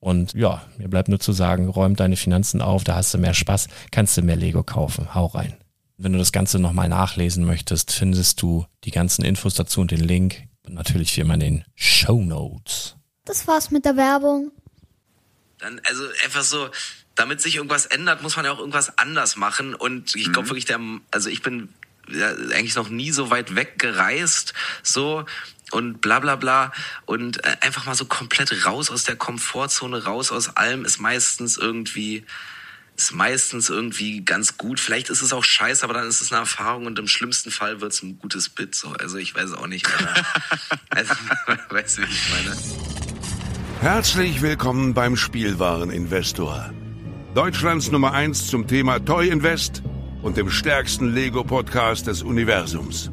Und ja, mir bleibt nur zu sagen, räum deine Finanzen auf, da hast du mehr Spaß, kannst du mehr Lego kaufen. Hau rein. Wenn du das Ganze nochmal nachlesen möchtest, findest du die ganzen Infos dazu und den Link. Und natürlich wie immer in den Show Notes. Das war's mit der Werbung. Dann, also einfach so, damit sich irgendwas ändert, muss man ja auch irgendwas anders machen. Und ich glaube mhm. wirklich, der, also ich bin ja, eigentlich noch nie so weit weggereist, so und bla bla bla und äh, einfach mal so komplett raus aus der Komfortzone, raus aus allem ist meistens irgendwie ist meistens irgendwie ganz gut. Vielleicht ist es auch scheiße, aber dann ist es eine Erfahrung und im schlimmsten Fall wird es ein gutes Bit. So. Also ich weiß auch nicht. also, weißt du, wie ich meine? Herzlich willkommen beim Spielwareninvestor. Deutschlands Nummer 1 zum Thema Toy Invest und dem stärksten Lego-Podcast des Universums.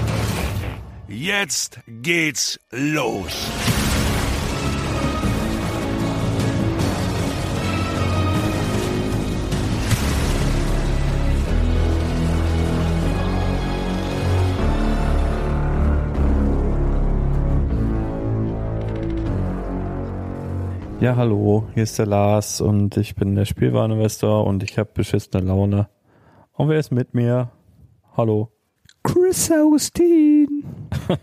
Jetzt geht's los. Ja, hallo, hier ist der Lars und ich bin der Spielwareninvestor und ich habe beschissene Laune. Und wer ist mit mir? Hallo. Chris Austin.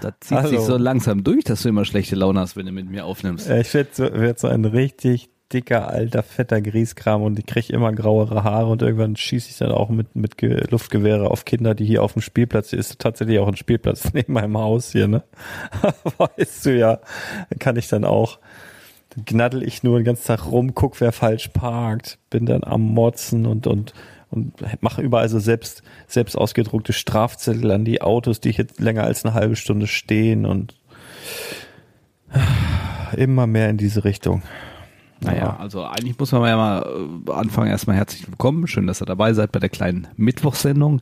Das zieht Hallo. sich so langsam durch, dass du immer schlechte Laune hast, wenn du mit mir aufnimmst. Ich werde so, werd so ein richtig dicker, alter, fetter Grieskram und ich kriege immer grauere Haare und irgendwann schieße ich dann auch mit, mit Ge Luftgewehre auf Kinder, die hier auf dem Spielplatz, hier ist tatsächlich auch ein Spielplatz neben meinem Haus hier, ne? weißt du ja, kann ich dann auch, dann knaddel ich nur den ganzen Tag rum, guck, wer falsch parkt, bin dann am Motzen und, und, und mache überall so selbst, selbst ausgedruckte Strafzettel an die Autos, die jetzt länger als eine halbe Stunde stehen und immer mehr in diese Richtung. Naja, also eigentlich muss man ja mal äh, anfangen. Erstmal herzlich willkommen. Schön, dass ihr dabei seid bei der kleinen Mittwochsendung,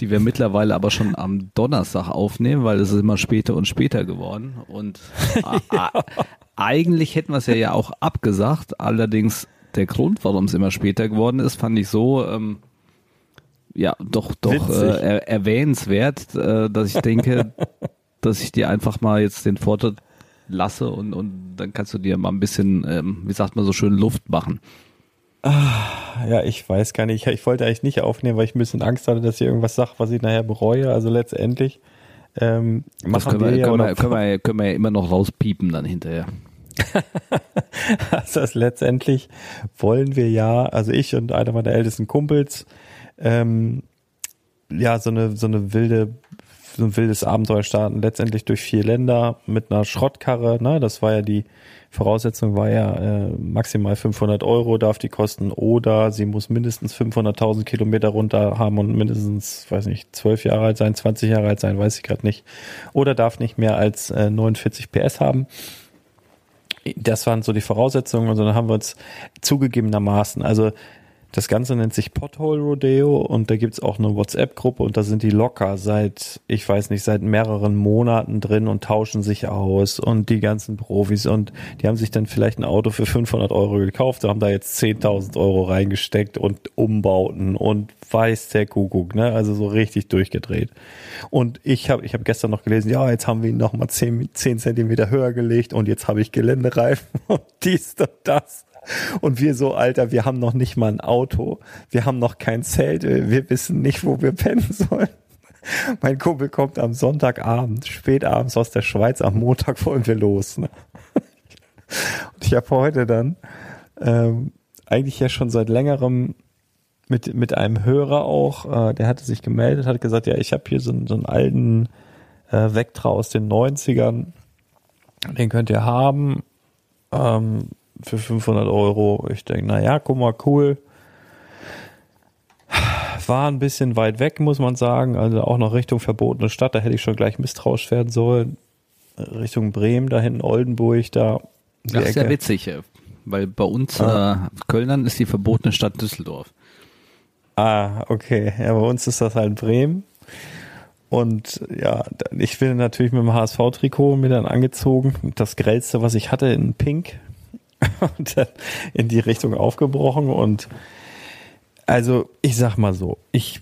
die wir mittlerweile aber schon am Donnerstag aufnehmen, weil es ist immer später und später geworden. Und ja. eigentlich hätten wir es ja, ja auch abgesagt. Allerdings der Grund, warum es immer später geworden ist, fand ich so, ähm, ja, doch, doch äh, er, erwähnenswert, äh, dass ich denke, dass ich dir einfach mal jetzt den Vorteil lasse und, und dann kannst du dir mal ein bisschen, ähm, wie sagt man so schön, Luft machen. Ah, ja, ich weiß gar nicht. Ich wollte eigentlich nicht aufnehmen, weil ich ein bisschen Angst hatte, dass ich irgendwas sage, was ich nachher bereue. Also letztendlich ähm, das können wir, wir, ja können, wir, können, wir, können wir ja immer noch rauspiepen dann hinterher. also das letztendlich wollen wir ja, also ich und einer meiner ältesten Kumpels, ähm, ja, so eine, so eine wilde so ein wildes Abenteuer starten, letztendlich durch vier Länder mit einer Schrottkarre. Ne? Das war ja die Voraussetzung, war ja äh, maximal 500 Euro darf die kosten oder sie muss mindestens 500.000 Kilometer runter haben und mindestens, weiß nicht, 12 Jahre alt sein, 20 Jahre alt sein, weiß ich gerade nicht. Oder darf nicht mehr als äh, 49 PS haben. Das waren so die Voraussetzungen und dann haben wir uns zugegebenermaßen, also das Ganze nennt sich Pothole Rodeo und da gibt's auch eine WhatsApp-Gruppe und da sind die locker seit, ich weiß nicht, seit mehreren Monaten drin und tauschen sich aus und die ganzen Profis und die haben sich dann vielleicht ein Auto für 500 Euro gekauft, haben da jetzt 10.000 Euro reingesteckt und Umbauten und weiß der Kuckuck, ne? Also so richtig durchgedreht. Und ich habe ich hab gestern noch gelesen, ja, jetzt haben wir ihn noch mal 10, 10 Zentimeter höher gelegt und jetzt habe ich Geländereifen und dies und das. Und wir so, Alter, wir haben noch nicht mal ein Auto. Wir haben noch kein Zelt. Wir wissen nicht, wo wir pennen sollen. Mein Kumpel kommt am Sonntagabend, spät abends aus der Schweiz. Am Montag wollen wir los. Ne? Und ich habe heute dann ähm, eigentlich ja schon seit längerem mit, mit einem Hörer auch, äh, der hatte sich gemeldet, hat gesagt, ja, ich habe hier so, so einen alten äh, Vectra aus den 90ern. Den könnt ihr haben. Ähm, für 500 Euro. Ich denke, naja, guck mal, cool. War ein bisschen weit weg, muss man sagen. Also auch noch Richtung verbotene Stadt. Da hätte ich schon gleich misstrauisch werden sollen. Richtung Bremen, da hinten Oldenburg, da. Das ist ja witzig, äh, weil bei uns ah. äh, Kölnern ist die verbotene Stadt Düsseldorf. Ah, okay. Ja, bei uns ist das halt Bremen. Und ja, ich bin natürlich mit dem HSV-Trikot mir dann angezogen. Das grellste, was ich hatte, in Pink. und dann in die Richtung aufgebrochen und also ich sag mal so, ich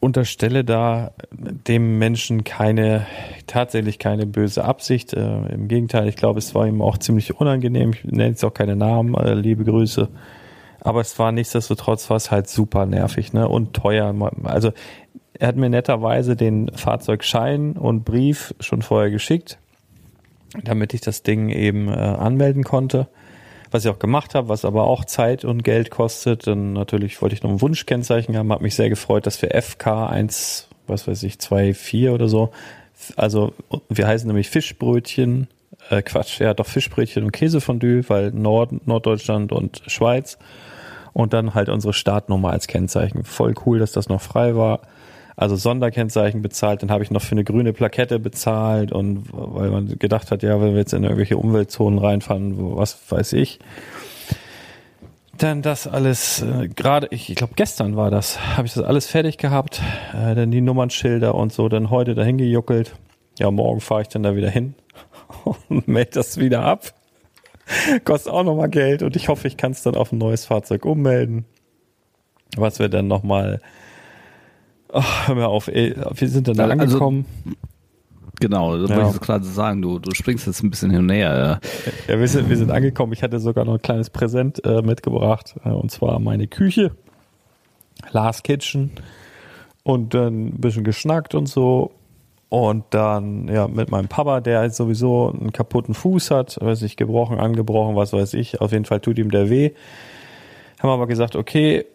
unterstelle da dem Menschen keine, tatsächlich keine böse Absicht. Äh, Im Gegenteil, ich glaube, es war ihm auch ziemlich unangenehm. Ich nenne jetzt auch keine Namen, äh, liebe Grüße. Aber es war nichtsdestotrotz was halt super nervig, ne? Und teuer. Also er hat mir netterweise den Fahrzeugschein und Brief schon vorher geschickt, damit ich das Ding eben äh, anmelden konnte was ich auch gemacht habe, was aber auch Zeit und Geld kostet. Dann natürlich wollte ich noch ein Wunschkennzeichen haben, habe mich sehr gefreut, dass wir FK 1, was weiß ich, 2, 4 oder so, also wir heißen nämlich Fischbrötchen, äh Quatsch, ja doch Fischbrötchen und Käsefondue, weil Nord, Norddeutschland und Schweiz und dann halt unsere Startnummer als Kennzeichen. Voll cool, dass das noch frei war also Sonderkennzeichen bezahlt, dann habe ich noch für eine grüne Plakette bezahlt und weil man gedacht hat, ja, wenn wir jetzt in irgendwelche Umweltzonen reinfahren, was weiß ich. Dann das alles, äh, gerade, ich, ich glaube gestern war das, habe ich das alles fertig gehabt, äh, dann die Nummernschilder und so, dann heute dahin gejuckelt. Ja, morgen fahre ich dann da wieder hin und melde das wieder ab. Kostet auch nochmal Geld und ich hoffe, ich kann es dann auf ein neues Fahrzeug ummelden. Was wir dann nochmal Ach, hör mir auf, ey. Wir sind dann da also, angekommen. Genau, das ja. wollte ich so gerade sagen. Du, du springst jetzt ein bisschen hin und her. Ja, ja wir, sind, wir sind angekommen. Ich hatte sogar noch ein kleines Präsent äh, mitgebracht. Äh, und zwar meine Küche. Last Kitchen. Und dann ein bisschen geschnackt und so. Und dann, ja, mit meinem Papa, der halt sowieso einen kaputten Fuß hat, weiß nicht, gebrochen, angebrochen, was weiß ich. Auf jeden Fall tut ihm der weh. Haben wir aber gesagt, okay,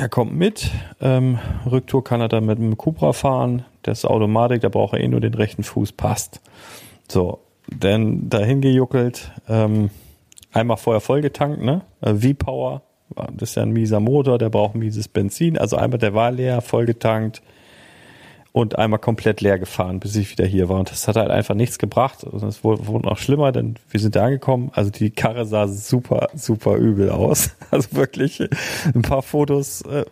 er kommt mit. Ähm, Rücktour kann er dann mit einem Cupra fahren. Das ist Automatik, da braucht er eh nur den rechten Fuß, passt. So, dann dahin gejuckelt. Ähm, einmal vorher vollgetankt, ne? Äh, V-Power, das ist ja ein mieser Motor, der braucht mieses Benzin. Also einmal der war leer, vollgetankt und einmal komplett leer gefahren, bis ich wieder hier war. Und das hat halt einfach nichts gebracht. Also es wurde, wurde noch schlimmer, denn wir sind da angekommen. Also die Karre sah super, super übel aus. Also wirklich ein paar Fotos äh,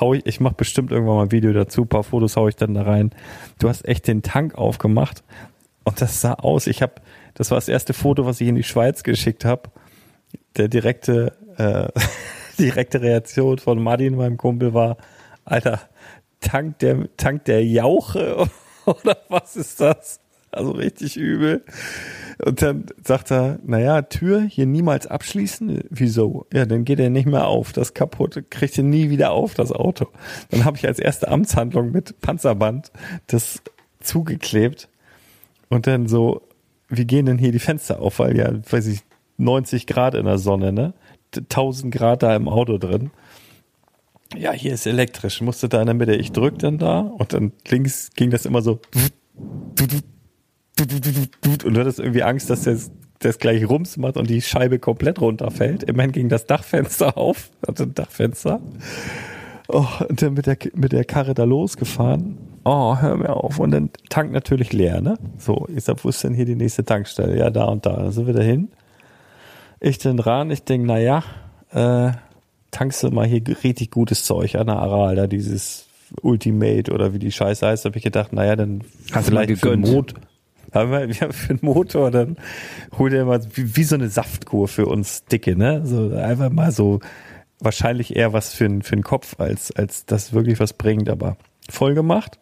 hau ich, ich mache bestimmt irgendwann mal ein Video dazu, ein paar Fotos hau ich dann da rein. Du hast echt den Tank aufgemacht und das sah aus. Ich habe, das war das erste Foto, was ich in die Schweiz geschickt habe. Der direkte, äh, direkte Reaktion von Martin, meinem Kumpel, war, Alter, Tank der, Tank der Jauche oder was ist das? Also richtig übel. Und dann sagt er, naja, Tür hier niemals abschließen. Wieso? Ja, dann geht er nicht mehr auf. Das kaputt. Kriegt er nie wieder auf, das Auto. Dann habe ich als erste Amtshandlung mit Panzerband das zugeklebt. Und dann so, wie gehen denn hier die Fenster auf? Weil ja, weiß ich, 90 Grad in der Sonne, ne? 1000 Grad da im Auto drin ja, hier ist elektrisch, musste da in der Mitte, ich drück dann da und dann links ging das immer so und du hattest irgendwie Angst, dass das, das gleich Rums macht und die Scheibe komplett runterfällt. Immerhin ging das Dachfenster auf, hatte ein Dachfenster. Oh, und dann mit der, mit der Karre da losgefahren. Oh, hör mir auf. Und dann Tank natürlich leer, ne? So, ich sag, wo ist denn hier die nächste Tankstelle? Ja, da und da. Dann sind wir dahin. Ich den ran, ich denk, na ja, äh, tankst du mal hier richtig gutes Zeug an der Aral, da dieses Ultimate oder wie die Scheiße heißt, habe ich gedacht, naja, dann Hast vielleicht für den Motor. Aber ja, für den Motor, dann hol dir mal wie, wie so eine Saftkur für uns Dicke, ne? So einfach mal so wahrscheinlich eher was für, für den Kopf, als, als das wirklich was bringt, aber voll gemacht.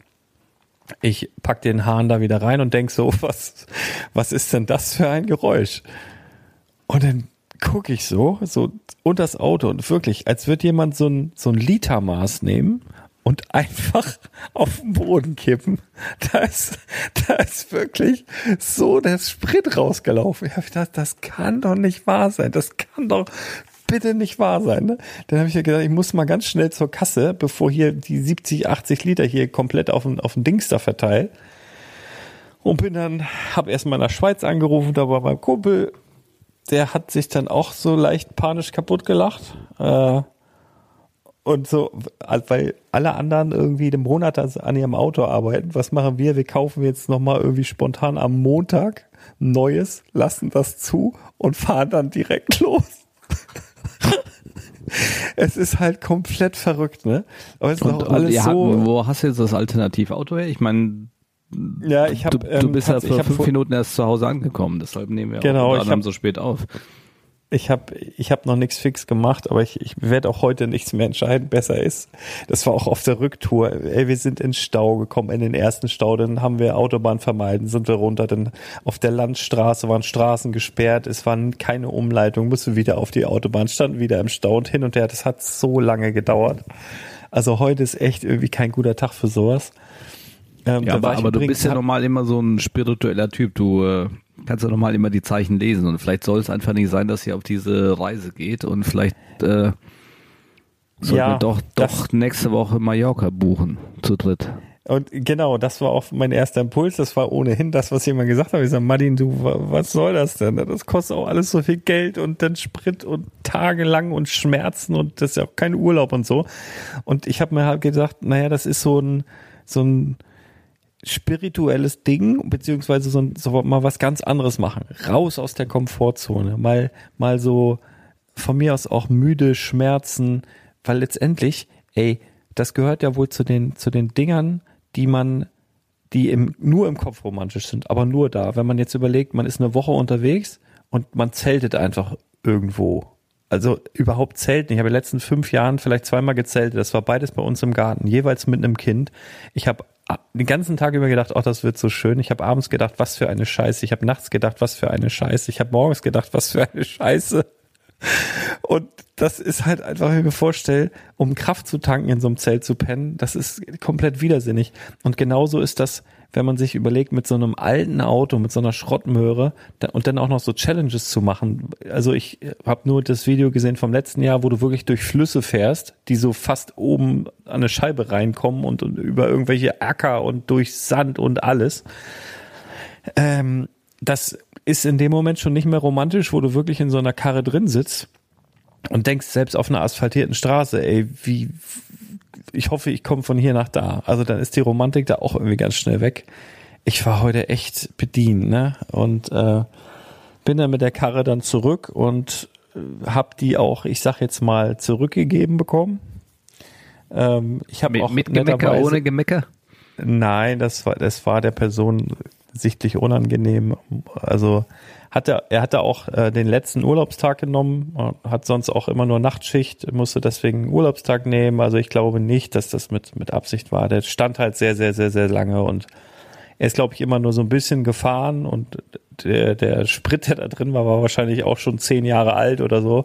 Ich pack den Hahn da wieder rein und denk so, was, was ist denn das für ein Geräusch? Und dann gucke ich so, so unter das Auto und wirklich, als würde jemand so ein, so ein Litermaß nehmen und einfach auf den Boden kippen. Da ist, da ist wirklich so der Sprit rausgelaufen. Ich habe gedacht, das kann doch nicht wahr sein. Das kann doch bitte nicht wahr sein. Ne? Dann habe ich ja gedacht, ich muss mal ganz schnell zur Kasse, bevor hier die 70, 80 Liter hier komplett auf den, auf den Dings da verteilt. Und bin dann, habe erstmal in der Schweiz angerufen, da war mein Kumpel, der hat sich dann auch so leicht panisch kaputt gelacht. Äh, und so, weil alle anderen irgendwie den Monat an ihrem Auto arbeiten, was machen wir? Wir kaufen jetzt nochmal irgendwie spontan am Montag Neues, lassen das zu und fahren dann direkt los. es ist halt komplett verrückt, ne? Aber es ist und, auch alles so. Hatten, wo hast du jetzt das Alternativauto her? Ich meine, ja, ich habe. Du, du, bist ähm, ja vor fünf Minuten erst zu Hause angekommen, deshalb nehmen wir genau, auch hab, so spät auf. Ich habe ich hab noch nichts fix gemacht, aber ich, ich werde auch heute nichts mehr entscheiden, besser ist. Das war auch auf der Rücktour. Ey, wir sind in Stau gekommen, in den ersten Stau, dann haben wir Autobahn vermeiden, sind wir runter, dann auf der Landstraße waren Straßen gesperrt, es waren keine Umleitung, mussten wieder auf die Autobahn, standen wieder im Stau und hin und her. Das hat so lange gedauert. Also heute ist echt irgendwie kein guter Tag für sowas. Ähm, ja, aber, aber du bist ja normal immer so ein spiritueller Typ. Du äh, kannst ja normal immer die Zeichen lesen und vielleicht soll es einfach nicht sein, dass ihr auf diese Reise geht und vielleicht äh, sollten ja, wir doch, doch nächste Woche Mallorca buchen zu dritt. Und genau, das war auch mein erster Impuls. Das war ohnehin das, was jemand gesagt hat. Ich sage, Martin, du, was soll das denn? Das kostet auch alles so viel Geld und dann Sprit und tagelang und Schmerzen und das ist ja auch kein Urlaub und so. Und ich habe mir halt gedacht, naja, das ist so ein, so ein, spirituelles Ding, beziehungsweise so, so mal was ganz anderes machen. Raus aus der Komfortzone. Mal, mal so von mir aus auch müde, Schmerzen, weil letztendlich, ey, das gehört ja wohl zu den, zu den Dingern, die man, die im, nur im Kopf romantisch sind, aber nur da. Wenn man jetzt überlegt, man ist eine Woche unterwegs und man zeltet einfach irgendwo. Also überhaupt zelten. Ich habe in den letzten fünf Jahren vielleicht zweimal gezeltet. Das war beides bei uns im Garten, jeweils mit einem Kind. Ich habe den ganzen Tag über gedacht, oh, das wird so schön. Ich habe abends gedacht, was für eine Scheiße. Ich habe nachts gedacht, was für eine Scheiße. Ich habe morgens gedacht, was für eine Scheiße. Und das ist halt einfach, wenn ich mir vorstelle, um Kraft zu tanken in so einem Zelt zu pennen, das ist komplett widersinnig. Und genauso ist das, wenn man sich überlegt, mit so einem alten Auto, mit so einer Schrottmöhre da- und dann auch noch so Challenges zu machen. Also ich habe nur das Video gesehen vom letzten Jahr, wo du wirklich durch Flüsse fährst, die so fast oben an eine Scheibe reinkommen und, und über irgendwelche Acker und durch Sand und alles. Ähm, das ist in dem Moment schon nicht mehr romantisch, wo du wirklich in so einer Karre drin sitzt und denkst selbst auf einer asphaltierten Straße, ey, wie, ich hoffe, ich komme von hier nach da. Also dann ist die Romantik da auch irgendwie ganz schnell weg. Ich war heute echt bedient, ne? Und äh, bin dann mit der Karre dann zurück und äh, hab die auch, ich sag jetzt mal, zurückgegeben bekommen. Ähm, ich habe auch mit Gemecker, ohne Gemecker? Nein, das war, das war der Person sichtlich unangenehm. Also hatte, er hatte auch äh, den letzten Urlaubstag genommen, äh, hat sonst auch immer nur Nachtschicht, musste deswegen Urlaubstag nehmen. Also ich glaube nicht, dass das mit, mit Absicht war. Der stand halt sehr, sehr, sehr, sehr lange und er ist, glaube ich, immer nur so ein bisschen gefahren und der, der Sprit, der da drin war, war wahrscheinlich auch schon zehn Jahre alt oder so.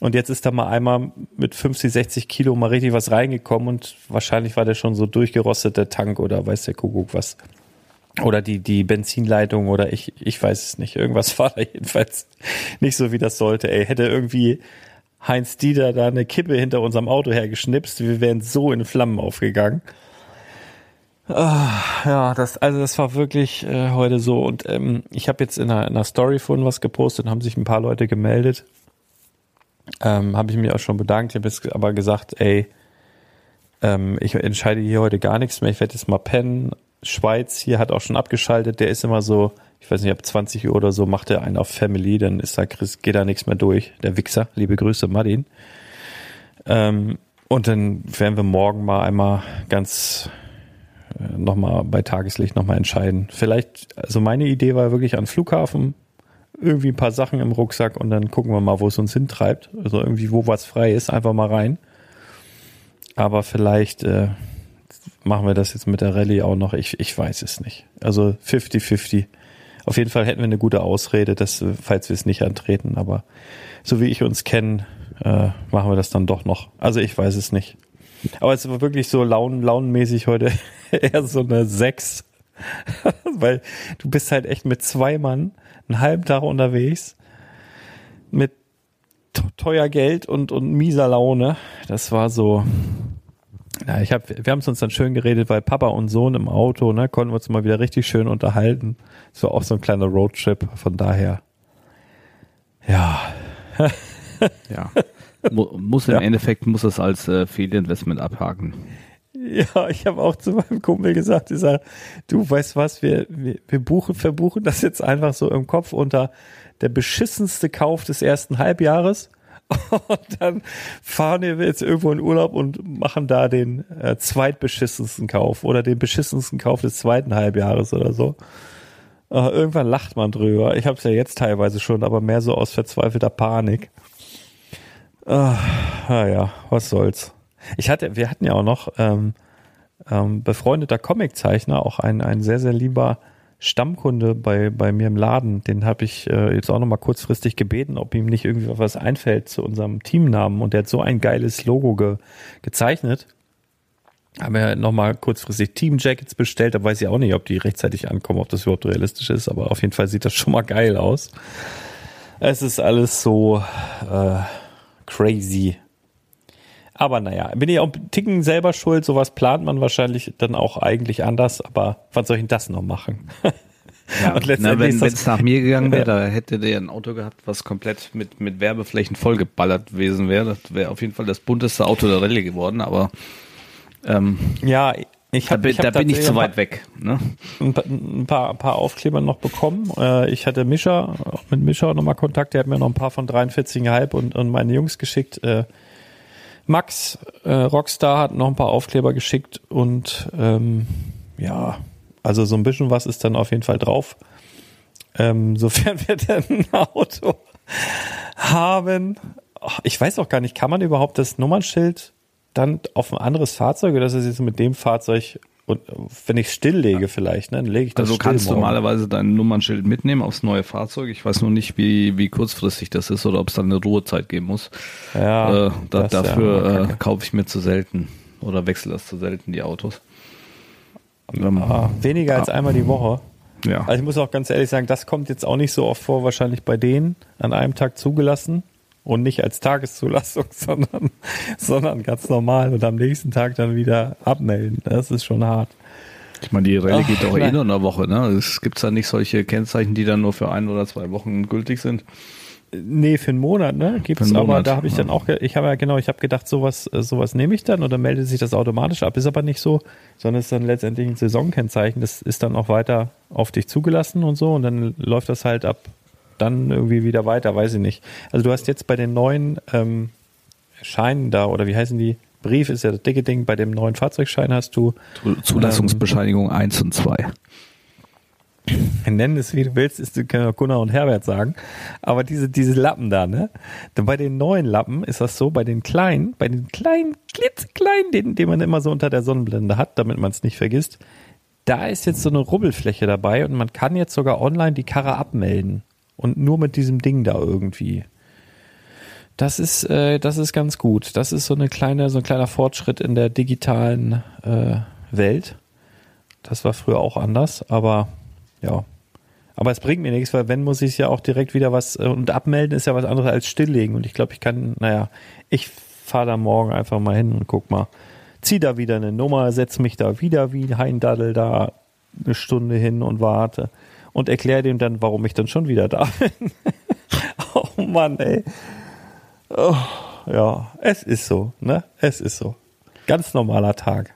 Und jetzt ist da mal einmal mit 50, 60 Kilo mal richtig was reingekommen und wahrscheinlich war der schon so durchgerostet, der Tank oder weiß der Kuckuck was. Oder die, die Benzinleitung oder ich, ich weiß es nicht. Irgendwas war da jedenfalls nicht so, wie das sollte. Ey, hätte irgendwie Heinz Dieter da eine Kippe hinter unserem Auto hergeschnipst, wir wären so in Flammen aufgegangen. Ah, ja, das, also das war wirklich äh, heute so. Und ähm, ich habe jetzt in einer, in einer Story vorhin was gepostet, haben sich ein paar Leute gemeldet. Ähm, habe ich mich auch schon bedankt. Ich habe jetzt aber gesagt, ey, ähm, ich entscheide hier heute gar nichts mehr. Ich werde jetzt mal pennen. Schweiz hier hat auch schon abgeschaltet. Der ist immer so, ich weiß nicht, ab 20 Uhr oder so macht er einen auf Family, dann ist da Chris, geht da nichts mehr durch. Der Wichser. Liebe Grüße, Martin. Ähm, und dann werden wir morgen mal einmal ganz äh, nochmal bei Tageslicht nochmal entscheiden. Vielleicht, also meine Idee war wirklich an Flughafen, irgendwie ein paar Sachen im Rucksack und dann gucken wir mal, wo es uns hintreibt. Also irgendwie, wo was frei ist, einfach mal rein. Aber vielleicht äh, machen wir das jetzt mit der Rallye auch noch. Ich, ich weiß es nicht. Also 50-50. Auf jeden Fall hätten wir eine gute Ausrede, dass, falls wir es nicht antreten. Aber so wie ich uns kenne, äh, machen wir das dann doch noch. Also ich weiß es nicht. Aber es war wirklich so laun, launenmäßig heute eher so eine 6. Weil du bist halt echt mit zwei Mann einen halben Tag unterwegs mit teuer Geld und, und mieser Laune. Das war so. Ja, ich hab, wir haben es uns dann schön geredet, weil Papa und Sohn im Auto, ne, konnten wir uns mal wieder richtig schön unterhalten. Es war auch so ein kleiner Roadtrip, von daher. Ja, Ja. Mu muss im Ja. Endeffekt muss es als äh, Fehlinvestment abhaken. Ja, ich habe auch zu meinem Kumpel gesagt, ich sag, du weißt was, wir, wir, wir buchen, verbuchen das jetzt einfach so im Kopf unter der beschissenste Kauf des ersten Halbjahres. Und dann fahren wir jetzt irgendwo in Urlaub und machen da den äh, zweitbeschissensten Kauf oder den beschissensten Kauf des zweiten Halbjahres oder so. Äh, irgendwann lacht man drüber. Ich habe es ja jetzt teilweise schon, aber mehr so aus verzweifelter Panik. Ah, ja, was soll's. Ich hatte, wir hatten ja auch noch ähm, ähm, befreundeter Comiczeichner, auch ein, ein sehr, sehr lieber Stammkunde bei, bei mir im Laden. Den habe ich äh, jetzt auch noch mal kurzfristig gebeten, ob ihm nicht irgendwie was einfällt zu unserem Teamnamen. Und der hat so ein geiles Logo ge, gezeichnet. Haben wir noch mal kurzfristig Team Jackets bestellt. Da weiß ich auch nicht, ob die rechtzeitig ankommen, ob das überhaupt realistisch ist. Aber auf jeden Fall sieht das schon mal geil aus. Es ist alles so äh, crazy. Aber naja, bin ich auch einen Ticken selber schuld. Sowas plant man wahrscheinlich dann auch eigentlich anders. Aber was soll ich denn das noch machen? Ja, Und na, letztendlich wenn ist das- es nach mir gegangen wäre, da hätte der ein Auto gehabt, was komplett mit, mit Werbeflächen vollgeballert gewesen wäre. Das wäre auf jeden Fall das bunteste Auto der Rallye geworden, aber ähm, Ja, ich da, habe bin- da bin ich zu weit weg. Ne? ein paar, ein paar, ein Aufkleber noch bekommen. Äh, ich hatte Mischa, auch mit Mischa nochmal Kontakt, der hat mir noch ein paar von 43,5 und, und meine Jungs geschickt. Max äh, Rockstar hat noch ein paar Aufkleber geschickt und ähm, ja, also so ein bisschen was ist dann auf jeden Fall drauf. Ähm, sofern wir denn ein Auto haben. Ich weiß auch gar nicht, kann man überhaupt das Nummernschild dann auf ein anderes Fahrzeug oder ist es jetzt mit dem Fahrzeug Und wenn ich stilllege vielleicht, ne, dann lege ich das Also still kannst du morgen. normalerweise dein Nummernschild mitnehmen aufs neue Fahrzeug. Ich weiß nur nicht, wie, wie kurzfristig das ist oder ob es dann eine Ruhezeit geben muss. Ja, äh, da, das ja dafür immer äh, kaufe ich mir zu selten oder wechsle das zu selten, die Autos. Ähm, Ah, weniger als einmal die Woche. ja. Also ich muss auch ganz ehrlich sagen, das kommt jetzt auch nicht so oft vor, wahrscheinlich bei denen an einem Tag zugelassen und nicht als Tageszulassung, sondern, sondern ganz normal und am nächsten Tag dann wieder abmelden. Das ist schon hart. Ich meine, die Rallye geht doch eh nur eine Woche, ne? Es gibt da nicht solche Kennzeichen, die dann nur für ein oder zwei Wochen gültig sind. Nee, für einen Monat, ne? Gibt's, einen aber Monat, da habe ich dann ja. auch, ich habe ja genau, ich habe gedacht, sowas, äh, sowas nehme ich dann oder meldet sich das automatisch ab. Ist aber nicht so, sondern ist dann letztendlich ein Saisonkennzeichen. Das ist dann auch weiter auf dich zugelassen und so und dann läuft das halt ab dann irgendwie wieder weiter, weiß ich nicht. Also du hast jetzt bei den neuen ähm, Scheinen da oder wie heißen die? Brief ist ja das dicke Ding. Bei dem neuen Fahrzeugschein hast du Zulassungsbescheinigung 1 und 2. Nenn es wie du willst, ist, können wir Gunnar und Herbert sagen. Aber diese, diese Lappen da, ne? Denn bei den neuen Lappen ist das so, bei den kleinen, bei den kleinen, klitzekleinen, den, den man immer so unter der Sonnenblende hat, damit man es nicht vergisst, da ist jetzt so eine Rubbelfläche dabei und man kann jetzt sogar online die Karre abmelden. Und nur mit diesem Ding da irgendwie. Das ist, äh, das ist ganz gut. Das ist so eine kleine, so ein kleiner Fortschritt in der digitalen äh, Welt. Das war früher auch anders, aber ja. Aber es bringt mir nichts, weil wenn muss ich ja auch direkt wieder was äh, und abmelden ist ja was anderes als stilllegen und ich glaube, ich kann, naja, ich fahre da morgen einfach mal hin und guck mal, zieh da wieder eine Nummer, setz mich da wieder wie ein Heindaddel da eine Stunde hin und warte und erkläre dem dann, warum ich dann schon wieder da bin. oh Mann, ey. Oh, ja, es ist so, ne? Es ist so. Ganz normaler Tag.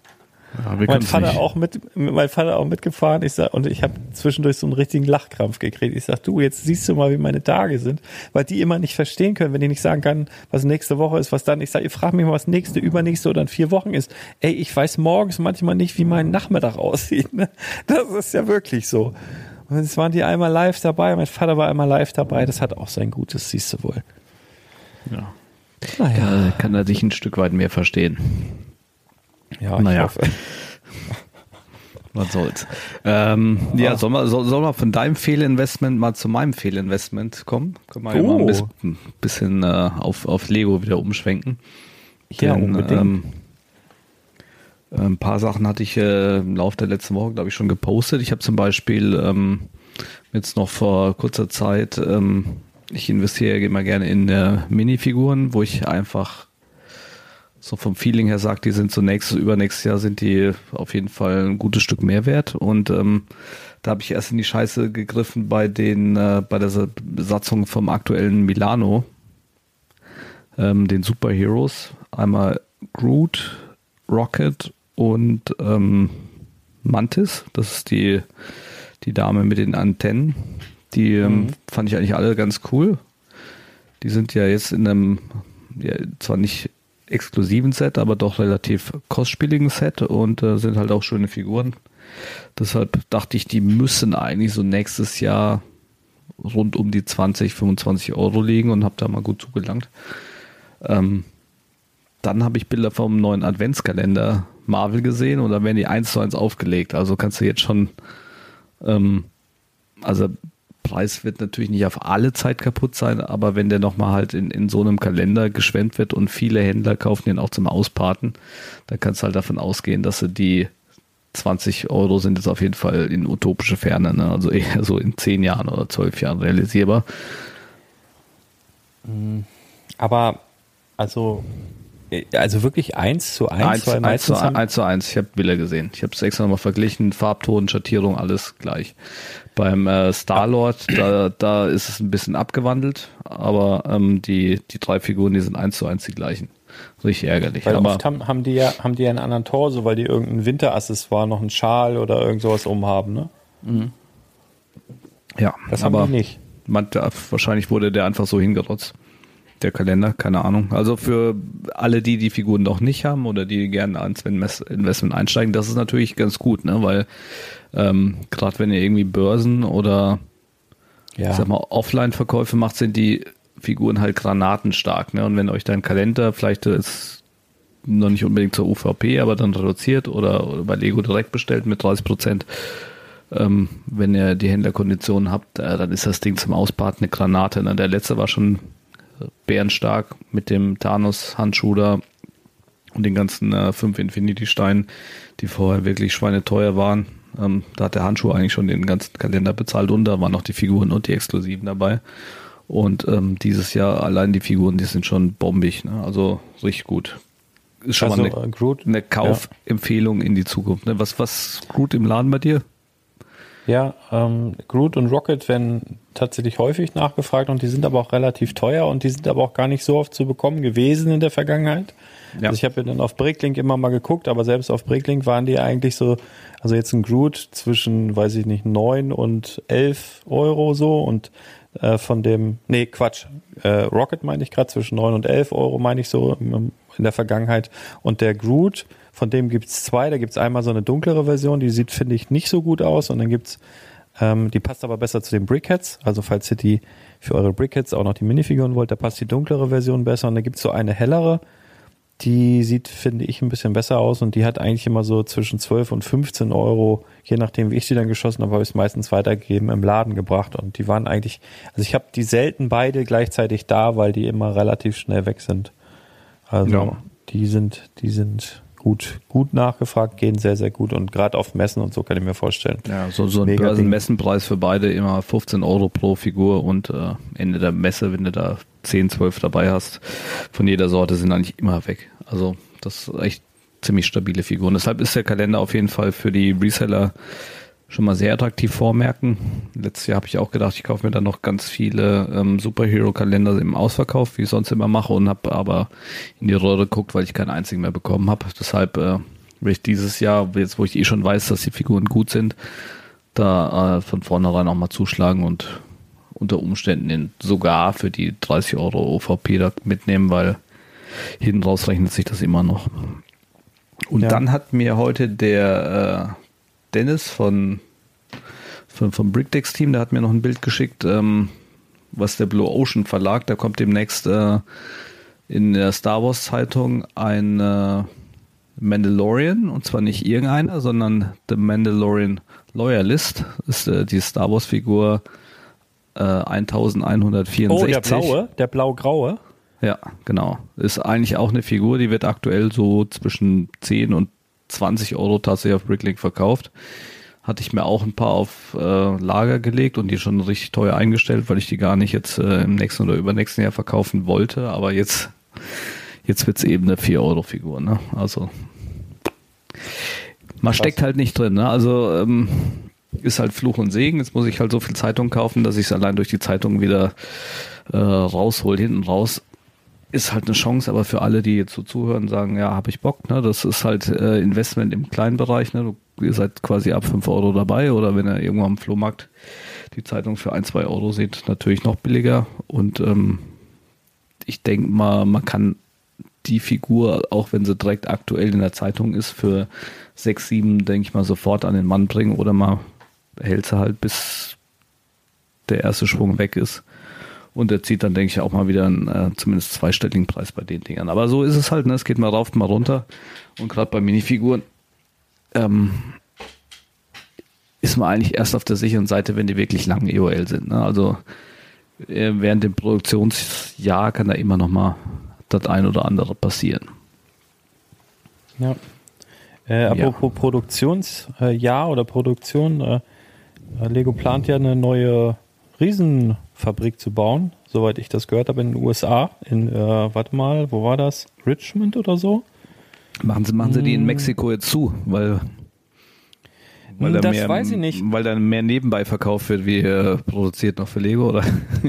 Ja, Mein Vater nicht. auch mit, mein Vater auch mitgefahren. Ich sag, und ich habe zwischendurch so einen richtigen Lachkrampf gekriegt. Ich sag, du, jetzt siehst du mal, wie meine Tage sind, weil die immer nicht verstehen können, wenn ich nicht sagen kann, was nächste Woche ist, was dann. Ich sage, ihr fragt mich mal, was nächste, übernächste oder in vier Wochen ist. Ey, ich weiß morgens manchmal nicht, wie mein Nachmittag aussieht. Ne? Das ist ja wirklich so. Und jetzt waren die einmal live dabei. Mein Vater war einmal live dabei. Das hat auch sein Gutes, siehst du wohl. Ja. Naja, Da kann er dich ein Stück weit mehr verstehen. ja, ich naja. hoffe. Was soll's. Ähm, ja, Ah. sollen wir, soll, sollen wir von deinem Fehlinvestment mal zu meinem Fehlinvestment kommen? Können wir ja mal ein Oh. bisschen, bisschen äh, auf, auf Lego wieder umschwenken. Ja, unbedingt. Ähm, ein paar Sachen hatte ich äh, im Laufe der letzten Woche, glaube ich, schon gepostet. Ich habe zum Beispiel ähm, jetzt noch vor kurzer Zeit, ähm, ich investiere immer gerne in äh, Minifiguren, wo ich einfach so vom Feeling her sagt, die sind so nächstes, übernächstes Jahr sind die auf jeden Fall ein gutes Stück Mehrwert. Und ähm, da habe ich erst in die Scheiße gegriffen bei den, äh, bei der Sa- Besatzung vom aktuellen Milano, ähm, den Superheroes. Einmal Groot, Rocket und ähm, Mantis. Das ist die, die Dame mit den Antennen. Die ähm, fand ich eigentlich alle ganz cool. Die sind ja jetzt in einem, ja, zwar nicht exklusiven Set, aber doch relativ kostspieligen Set und äh, sind halt auch schöne Figuren. Deshalb dachte ich, die müssen eigentlich so nächstes Jahr rund um die 20, 25 Euro liegen und habe da mal gut zugelangt. Ähm, dann habe ich Bilder vom neuen Adventskalender Marvel gesehen und da werden die eins zu eins aufgelegt. Also kannst du jetzt schon, ähm, also Preis wird natürlich nicht auf alle Zeit kaputt sein, aber wenn der nochmal halt in, in so einem Kalender geschwemmt wird und viele Händler kaufen den auch zum Ausparten, dann kannst du halt davon ausgehen, dass sie die 20 Euro sind jetzt auf jeden Fall in utopische Ferne, ne? also eher so in 10 Jahren oder 12 Jahren realisierbar. Aber also, also wirklich eins zu eins, Eins, weil eins, zu, haben, eins zu eins. Ich habe Bilder gesehen. Ich habe es extra nochmal verglichen. Farbton, Schattierung, alles gleich. Beim äh, Star-Lord, da, da ist es ein bisschen abgewandelt, aber ähm, die, die drei Figuren, die sind eins zu eins die gleichen. Richtig ärgerlich. weil aber oft haben, haben die ja haben die ja einen anderen Torso, weil die irgendein Winteraccessoire, noch einen Schal oder irgend sowas umhaben, ne? ja, Das haben aber die nicht. Man, wahrscheinlich wurde der einfach so hingerotzt. Der Kalender, keine Ahnung. Also für alle, die die Figuren noch nicht haben oder die gerne ans Invest- Investment einsteigen, das ist natürlich ganz gut, ne? Weil ähm, gerade wenn ihr irgendwie Börsen oder Ja. ich sag mal Offline-Verkäufe macht, sind die Figuren halt granatenstark, ne? Und wenn euch dein Kalender vielleicht das noch nicht unbedingt zur UVP, aber dann reduziert oder, oder bei Lego direkt bestellt mit 30 Prozent. Ähm, wenn ihr die Händlerkonditionen habt, äh, dann ist das Ding zum Ausbaden eine Granate. Ne? Der letzte war schon bärenstark mit dem Thanos-Handschuh da und den ganzen äh, fünf Infinity-Steinen, die vorher wirklich schweineteuer waren. Ähm, da hat der Handschuh eigentlich schon den ganzen Kalender bezahlt und da waren noch die Figuren und die Exklusiven dabei. Und ähm, dieses Jahr allein die Figuren, die sind schon bombig. Ne? Also richtig gut. Ist schon Also, mal äh, eine, Groot, eine Kaufempfehlung in die Zukunft. Ne? Was, was gut im Laden bei dir? Ja, ähm, Groot und Rocket werden tatsächlich häufig nachgefragt und die sind aber auch relativ teuer und die sind aber auch gar nicht so oft zu bekommen gewesen in der Vergangenheit. Ja. Also ich habe ja dann auf Bricklink immer mal geguckt, aber selbst auf Bricklink waren die eigentlich so, also jetzt ein Groot zwischen, weiß ich nicht, neun und elf Euro so und äh, von dem, nee, Quatsch, äh, Rocket meine ich gerade, zwischen neun und elf Euro meine ich so in der Vergangenheit und der Groot, von dem gibt's zwei, da gibt's einmal so eine dunklere Version, die sieht, finde ich, nicht so gut aus und dann gibt's ähm, die passt aber besser zu den Brickheads. Also falls ihr die für eure Brickheads auch noch die Minifiguren wollt, da passt die dunklere Version besser. Und da gibt's so eine hellere, die sieht, finde ich, ein bisschen besser aus und die hat eigentlich immer so zwischen 12 und 15 Euro, je nachdem, wie ich sie dann geschossen habe, habe ich es meistens weitergegeben, im Laden gebracht. Und die waren eigentlich, also ich habe die selten beide gleichzeitig da, weil die immer relativ schnell weg sind. Also Ja. die sind, die sind gut, gut nachgefragt, gehen sehr, sehr gut und gerade auf Messen und so kann ich mir vorstellen. Ja, so, so ein. Börsenmessenpreis für beide immer 15 Euro pro Figur und äh, Ende der Messe, wenn du da 10, 12 dabei hast, von jeder Sorte sind eigentlich immer weg. Also das ist echt ziemlich stabile Figuren. Deshalb ist der Kalender auf jeden Fall für die Reseller schon mal sehr attraktiv vormerken. Letztes Jahr habe ich auch gedacht, ich kaufe mir dann noch ganz viele ähm, Superhero-Kalender im Ausverkauf, wie ich sonst immer mache, und habe aber in die Röhre geguckt, weil ich keinen einzigen mehr bekommen habe. Deshalb äh, will ich dieses Jahr, jetzt wo ich eh schon weiß, dass die Figuren gut sind, da äh, von vornherein auch mal zuschlagen und unter Umständen den sogar für die 30 Euro OVP da mitnehmen, weil hinten raus rechnet sich das immer noch. Und Ja. dann hat mir heute der äh, Dennis von, von vom Brickdex Team, der hat mir noch ein Bild geschickt, ähm, was der Blue Ocean Verlag, da kommt demnächst äh, in der Star Wars Zeitung ein äh, Mandalorian und zwar nicht irgendeiner, sondern The Mandalorian Loyalist ist äh, die Star Wars Figur äh, 1164. Oh, der blaue, der blau-graue. Ja, genau. Ist eigentlich auch eine Figur, die wird aktuell so zwischen 10 und 20 Euro tatsächlich auf Bricklink verkauft. Hatte ich mir auch ein paar auf äh, Lager gelegt und die schon richtig teuer eingestellt, weil ich die gar nicht jetzt äh, im nächsten oder übernächsten Jahr verkaufen wollte. Aber jetzt, jetzt wird's eben eine 4-Euro-Figur. Ne? Also man steckt halt nicht drin. Ne? Also ähm, ist halt Fluch und Segen. Jetzt muss ich halt so viel Zeitung kaufen, dass ich es allein durch die Zeitung wieder äh, raushol. Hinten raus ist halt eine Chance, aber für alle, die jetzt so zuhören, sagen, ja, habe ich Bock, ne? Das ist halt äh, Investment im kleinen Bereich, ne? Du, ihr seid quasi ab 5 Euro dabei oder wenn ihr irgendwo am Flohmarkt die Zeitung für 1, 2 Euro seht, natürlich noch billiger. Und ähm, ich denke mal, man kann die Figur, auch wenn sie direkt aktuell in der Zeitung ist, für 6, 7, denke ich mal, sofort an den Mann bringen oder man hält sie halt, bis der erste Schwung weg ist. Und er zieht dann, denke ich, auch mal wieder einen äh, zumindest zweistelligen Preis bei den Dingern. Aber so ist es halt, ne? Es geht mal rauf, mal runter. Und gerade bei Minifiguren ähm, ist man eigentlich erst auf der sicheren Seite, wenn die wirklich lang EOL sind. Ne? Also äh, während dem Produktionsjahr kann da immer noch mal das ein oder andere passieren. Ja. Äh, apropos Produktionsjahr äh, Jahr oder Produktion, äh, Lego plant ja eine neue Riesenfabrik zu bauen, soweit ich das gehört habe, in den USA. In, äh, warte mal, wo war das? Richmond oder so? Machen Sie, machen Sie die in Mexiko jetzt zu, weil, weil da Das mehr, weiß ich nicht. weil da mehr nebenbei verkauft wird, wie äh, produziert noch für Lego, oder?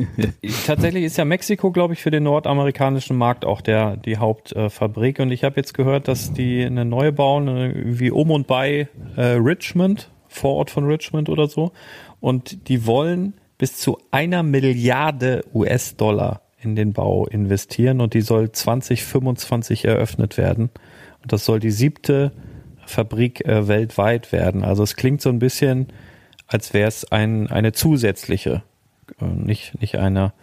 Tatsächlich ist ja Mexiko, glaube ich, für den nordamerikanischen Markt auch der die Hauptfabrik. und ich habe jetzt gehört, dass die eine neue bauen, äh, wie um und bei äh, Richmond, Vorort von Richmond oder so. Und die wollen bis zu einer Milliarde US-Dollar in den Bau investieren und die soll 2025 eröffnet werden. Und das soll die siebte Fabrik äh, weltweit werden. Also es klingt so ein bisschen, als wäre es ein, eine zusätzliche, äh, nicht, nicht eine,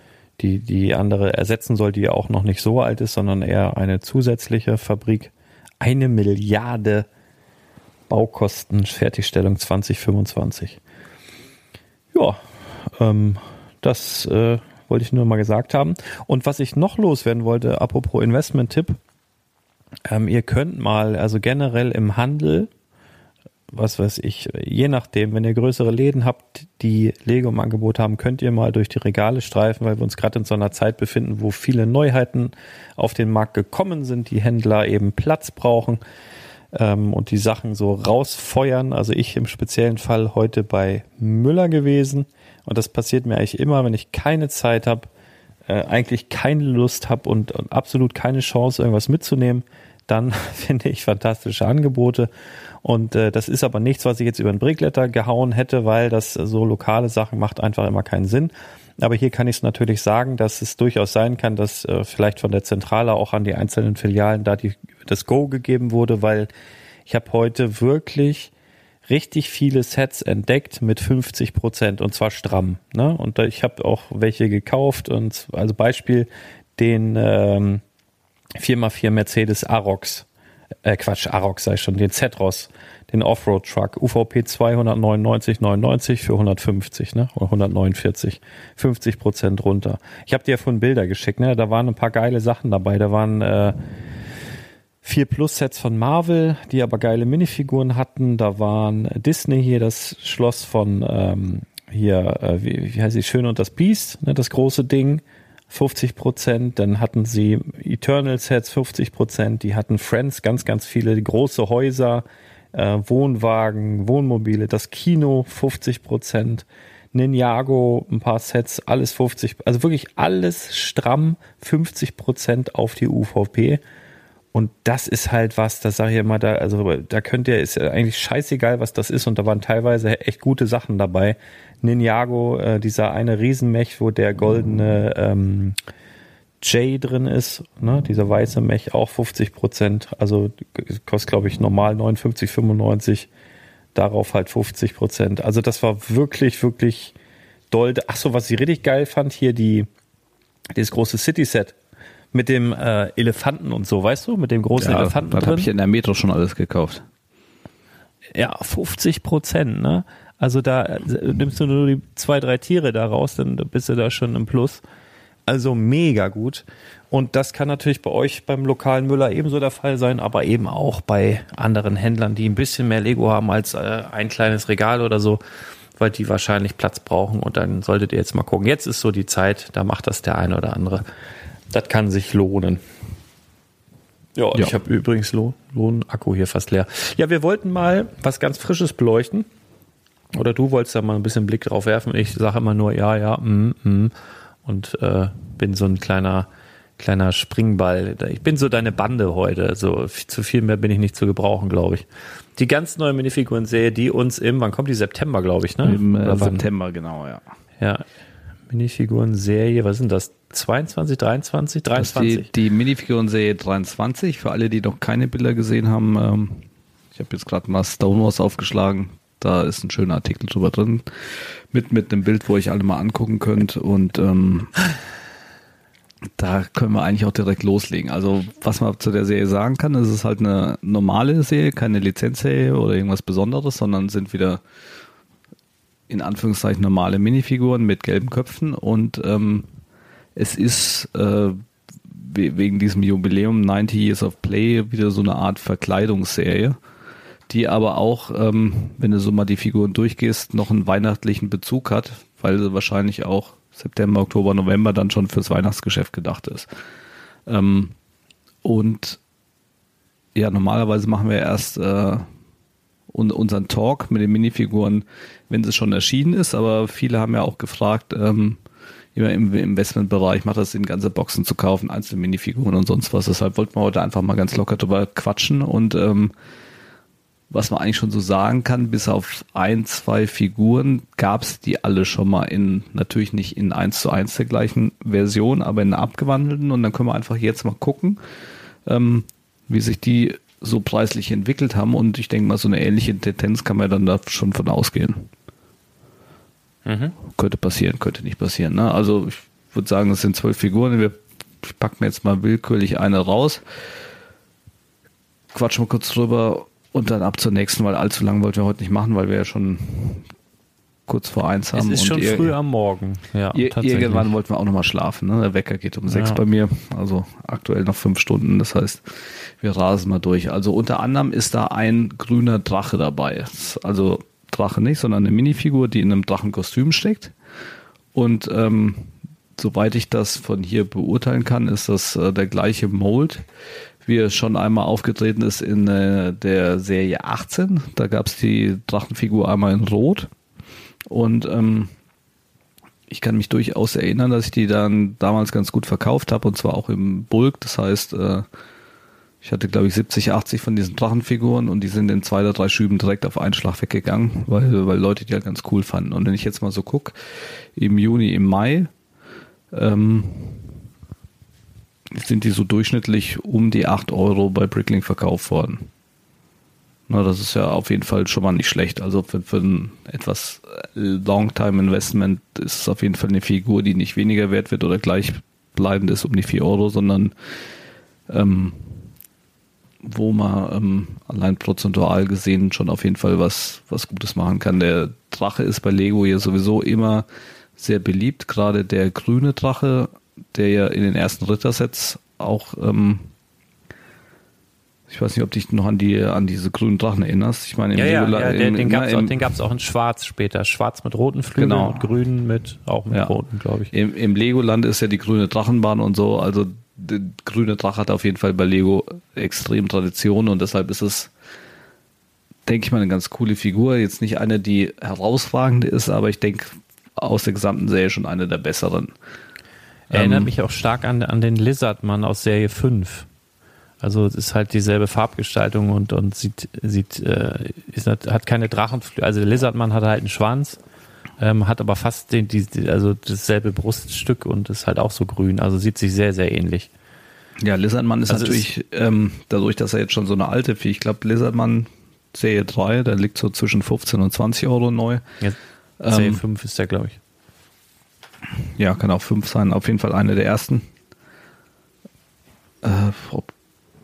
die die andere ersetzen soll, die ja auch noch nicht so alt ist, sondern eher eine zusätzliche Fabrik eine Milliarde Baukosten Fertigstellung 2025. Ja, ähm, das äh, wollte ich nur mal gesagt haben. Und was ich noch loswerden wollte, apropos Investment-Tipp, ähm, ihr könnt mal, also generell im Handel, was weiß ich, je nachdem, wenn ihr größere Läden habt, die Lego im Angebot haben, könnt ihr mal durch die Regale streifen, weil wir uns gerade in so einer Zeit befinden, wo viele Neuheiten auf den Markt gekommen sind, die Händler eben Platz brauchen ähm, und die Sachen so rausfeuern. Also ich im speziellen Fall heute bei Müller gewesen und das passiert mir eigentlich immer, wenn ich keine Zeit habe, äh, eigentlich keine Lust habe und, und absolut keine Chance, irgendwas mitzunehmen, dann finde ich fantastische Angebote. Und äh, das ist aber nichts, was ich jetzt über den Brickletter gehauen hätte, weil das so lokale Sachen macht einfach immer keinen Sinn. Aber hier kann ich es natürlich sagen, dass es durchaus sein kann, dass äh, vielleicht von der Zentrale auch an die einzelnen Filialen da die, das Go gegeben wurde, weil ich habe heute wirklich richtig viele Sets entdeckt mit 50 Prozent und zwar stramm. Ne? Und ich habe auch welche gekauft und also Beispiel den ähm, 4x4 Mercedes Arox, äh Quatsch, Arox sei schon, den Zetros, den Offroad Truck, UVP 299,99 für 150, ne? Oder 149, 50 Prozent runter. Ich habe dir ja vorhin Bilder geschickt, ne? Da waren ein paar geile Sachen dabei. Da waren äh, vier Plus-Sets von Marvel, die aber geile Minifiguren hatten. Da waren Disney hier, das Schloss von ähm, hier, äh, wie, wie heißt sie, Schön und das Biest, ne, das große Ding. 50 Prozent, dann hatten sie Eternal Sets 50 Prozent, die hatten Friends ganz, ganz viele große Häuser, äh, Wohnwagen, Wohnmobile, das Kino 50 Prozent, Ninjago, ein paar Sets, alles 50, also wirklich alles stramm 50 Prozent auf die UVP. Und das ist halt was, das sage ich immer, da, also da könnt ihr, ist eigentlich scheißegal, was das ist. Und da waren teilweise echt gute Sachen dabei. Ninjago, äh, dieser eine Riesenmech, wo der goldene ähm, J drin ist, ne? dieser weiße Mech, auch 50 Prozent. Also kostet, glaube ich, normal 59,95. Darauf halt 50 Prozent. Also das war wirklich, wirklich doll. Ach so, was ich richtig geil fand, hier die, dieses große City-Set mit dem äh, Elefanten und so, weißt du, mit dem großen Ja, Elefanten das drin. habe ich in der Metro schon alles gekauft. Ja, 50 Prozent, ne? Also da äh, nimmst du nur die zwei, drei Tiere da raus, dann bist du da schon im Plus. Also mega gut. Und das kann natürlich bei euch beim lokalen Müller ebenso der Fall sein, aber eben auch bei anderen Händlern, die ein bisschen mehr Lego haben als äh, ein kleines Regal oder so, weil die wahrscheinlich Platz brauchen. Und dann solltet ihr jetzt mal gucken. Jetzt ist so die Zeit, da macht das der eine oder andere. Das kann sich lohnen. Ja, Ja. ich habe übrigens Lohn, Lohnakku hier fast leer. Ja, wir wollten mal was ganz Frisches beleuchten. Oder du wolltest da mal ein bisschen Blick drauf werfen. Ich sage immer nur ja, ja, mm, mm. Und äh, bin so ein kleiner, kleiner Springball. Ich bin so deine Bande heute. So zu viel mehr bin ich nicht zu gebrauchen, glaube ich. Die ganz neue Minifiguren-Serie, die uns im, wann kommt die? September, glaube ich, ne? Im äh? September, genau, ja. Ja. Minifiguren-Serie, was sind das? 22, 23, Das ist 23? die, die Minifiguren-Serie 23. Für alle, die noch keine Bilder gesehen haben, ähm, ich habe jetzt gerade mal Stonewalls aufgeschlagen. Da ist ein schöner Artikel drüber drin. Mit, mit einem Bild, wo ich alle mal angucken könnt. Und ähm, da können wir eigentlich auch direkt loslegen. Also, was man zu der Serie sagen kann, ist es ist halt eine normale Serie, keine Lizenzserie oder irgendwas Besonderes, sondern sind wieder in Anführungszeichen normale Minifiguren mit gelben Köpfen und ähm, es ist äh, we- wegen diesem Jubiläum 90 Years of Play wieder so eine Art Verkleidungsserie, die aber auch, ähm, wenn du so mal die Figuren durchgehst, noch einen weihnachtlichen Bezug hat, weil sie wahrscheinlich auch September, Oktober, November dann schon fürs Weihnachtsgeschäft gedacht ist. Ähm, und ja, normalerweise machen wir erst äh, un unseren Talk mit den Minifiguren, wenn sie schon erschienen ist, aber viele haben ja auch gefragt, ähm, immer im Investmentbereich macht das Sinn, ganze Boxen zu kaufen, einzelne Minifiguren und sonst was. Deshalb wollten wir heute einfach mal ganz locker drüber quatschen und ähm, was man eigentlich schon so sagen kann, bis auf ein, zwei Figuren gab es die alle schon mal in, natürlich nicht in eins zu eins der gleichen Version, aber in einer abgewandelten und dann können wir einfach jetzt mal gucken, ähm, wie sich die so preislich entwickelt haben und ich denke mal, so eine ähnliche Tendenz kann man dann da schon von ausgehen. Könnte passieren, könnte nicht passieren. Ne? Also ich würde sagen, es sind zwölf Figuren. Wir packen jetzt mal willkürlich eine raus. quatschen wir kurz drüber und dann ab zur nächsten, weil allzu lang wollten wir heute nicht machen, weil wir ja schon kurz vor eins haben. Es ist und schon früh am Morgen. Ja, Ir irgendwann wollten wir auch nochmal schlafen. Ne? Der Wecker geht um sechs Ja. bei mir, also aktuell noch fünf Stunden. Das heißt, wir rasen mal durch. Also unter anderem ist da ein grüner Drache dabei. Also Drache nicht, sondern eine Minifigur, die in einem Drachenkostüm steckt. Und ähm, soweit ich das von hier beurteilen kann, ist das äh, der gleiche Mold, wie er schon einmal aufgetreten ist in äh, der Serie 18. Da gab es die Drachenfigur einmal in Rot. Und ähm, ich kann mich durchaus erinnern, dass ich die dann damals ganz gut verkauft habe und zwar auch im Bulk. Das heißt, äh, ich hatte glaube ich 70, 80 von diesen Drachenfiguren und die sind in zwei oder drei Schüben direkt auf einen Schlag weggegangen, weil, weil Leute die halt ganz cool fanden. Und wenn ich jetzt mal so guck, im Juni, im Mai, ähm, sind die so durchschnittlich um die 8 Euro bei Bricklink verkauft worden. Na, das ist ja auf jeden Fall schon mal nicht schlecht. Also für, für ein etwas Long-Time-Investment ist es auf jeden Fall eine Figur, die nicht weniger wert wird oder gleichbleibend ist um die 4 Euro, sondern ähm, wo man ähm, allein prozentual gesehen schon auf jeden Fall was, was Gutes machen kann. Der Drache ist bei Lego ja sowieso immer sehr beliebt, gerade der grüne Drache, der ja in den ersten Rittersets auch ähm, ich weiß nicht, ob dich noch an die an diese grünen Drachen erinnerst. Ich meine, im Ja, ja, ja der, im- den gab es auch, den gab's auch in Schwarz später. Schwarz mit roten Flügeln Genau. und grünen mit, auch mit Ja. roten, glaube ich. Im, Im Legoland ist ja die grüne Drachenbahn und so. Also der grüne Drache hat auf jeden Fall bei Lego extrem Tradition und deshalb ist es, denke ich mal, eine ganz coole Figur. Jetzt nicht eine, die herausragend ist, aber ich denke aus der gesamten Serie schon eine der besseren. Erinnert Ähm, mich auch stark an, an den Lizardman aus Serie 5. Also es ist halt dieselbe Farbgestaltung und, und sieht, sieht äh, ist, hat keine Drachenflügel. Also der Lizardman hat halt einen Schwanz, ähm, hat aber fast den, die, also dasselbe Bruststück und ist halt auch so grün. Also sieht sich sehr, sehr ähnlich. Ja, Lizardman ist Also natürlich, ähm, dadurch, dass er jetzt schon so eine alte, ich glaube, Lizardman Serie 3, der liegt so zwischen 15 und 20 Euro neu. Ja, Serie Ähm, 5 ist der, glaube ich. Ja, kann auch fünf sein. Auf jeden Fall eine der ersten. Äh, ob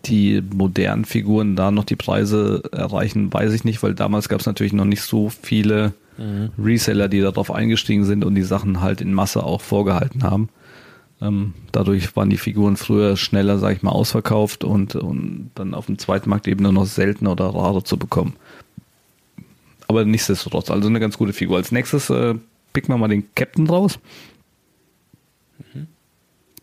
die modernen Figuren da noch die Preise erreichen, weiß ich nicht, weil damals gab es natürlich noch nicht so viele Reseller, die darauf eingestiegen sind und die Sachen halt in Masse auch vorgehalten haben. Ähm, dadurch waren die Figuren früher schneller, sag ich mal, ausverkauft und, und dann auf dem zweiten Markt eben nur noch seltener oder rarer zu bekommen. Aber nichtsdestotrotz, also eine ganz gute Figur. Als nächstes äh, picken wir mal den Captain raus.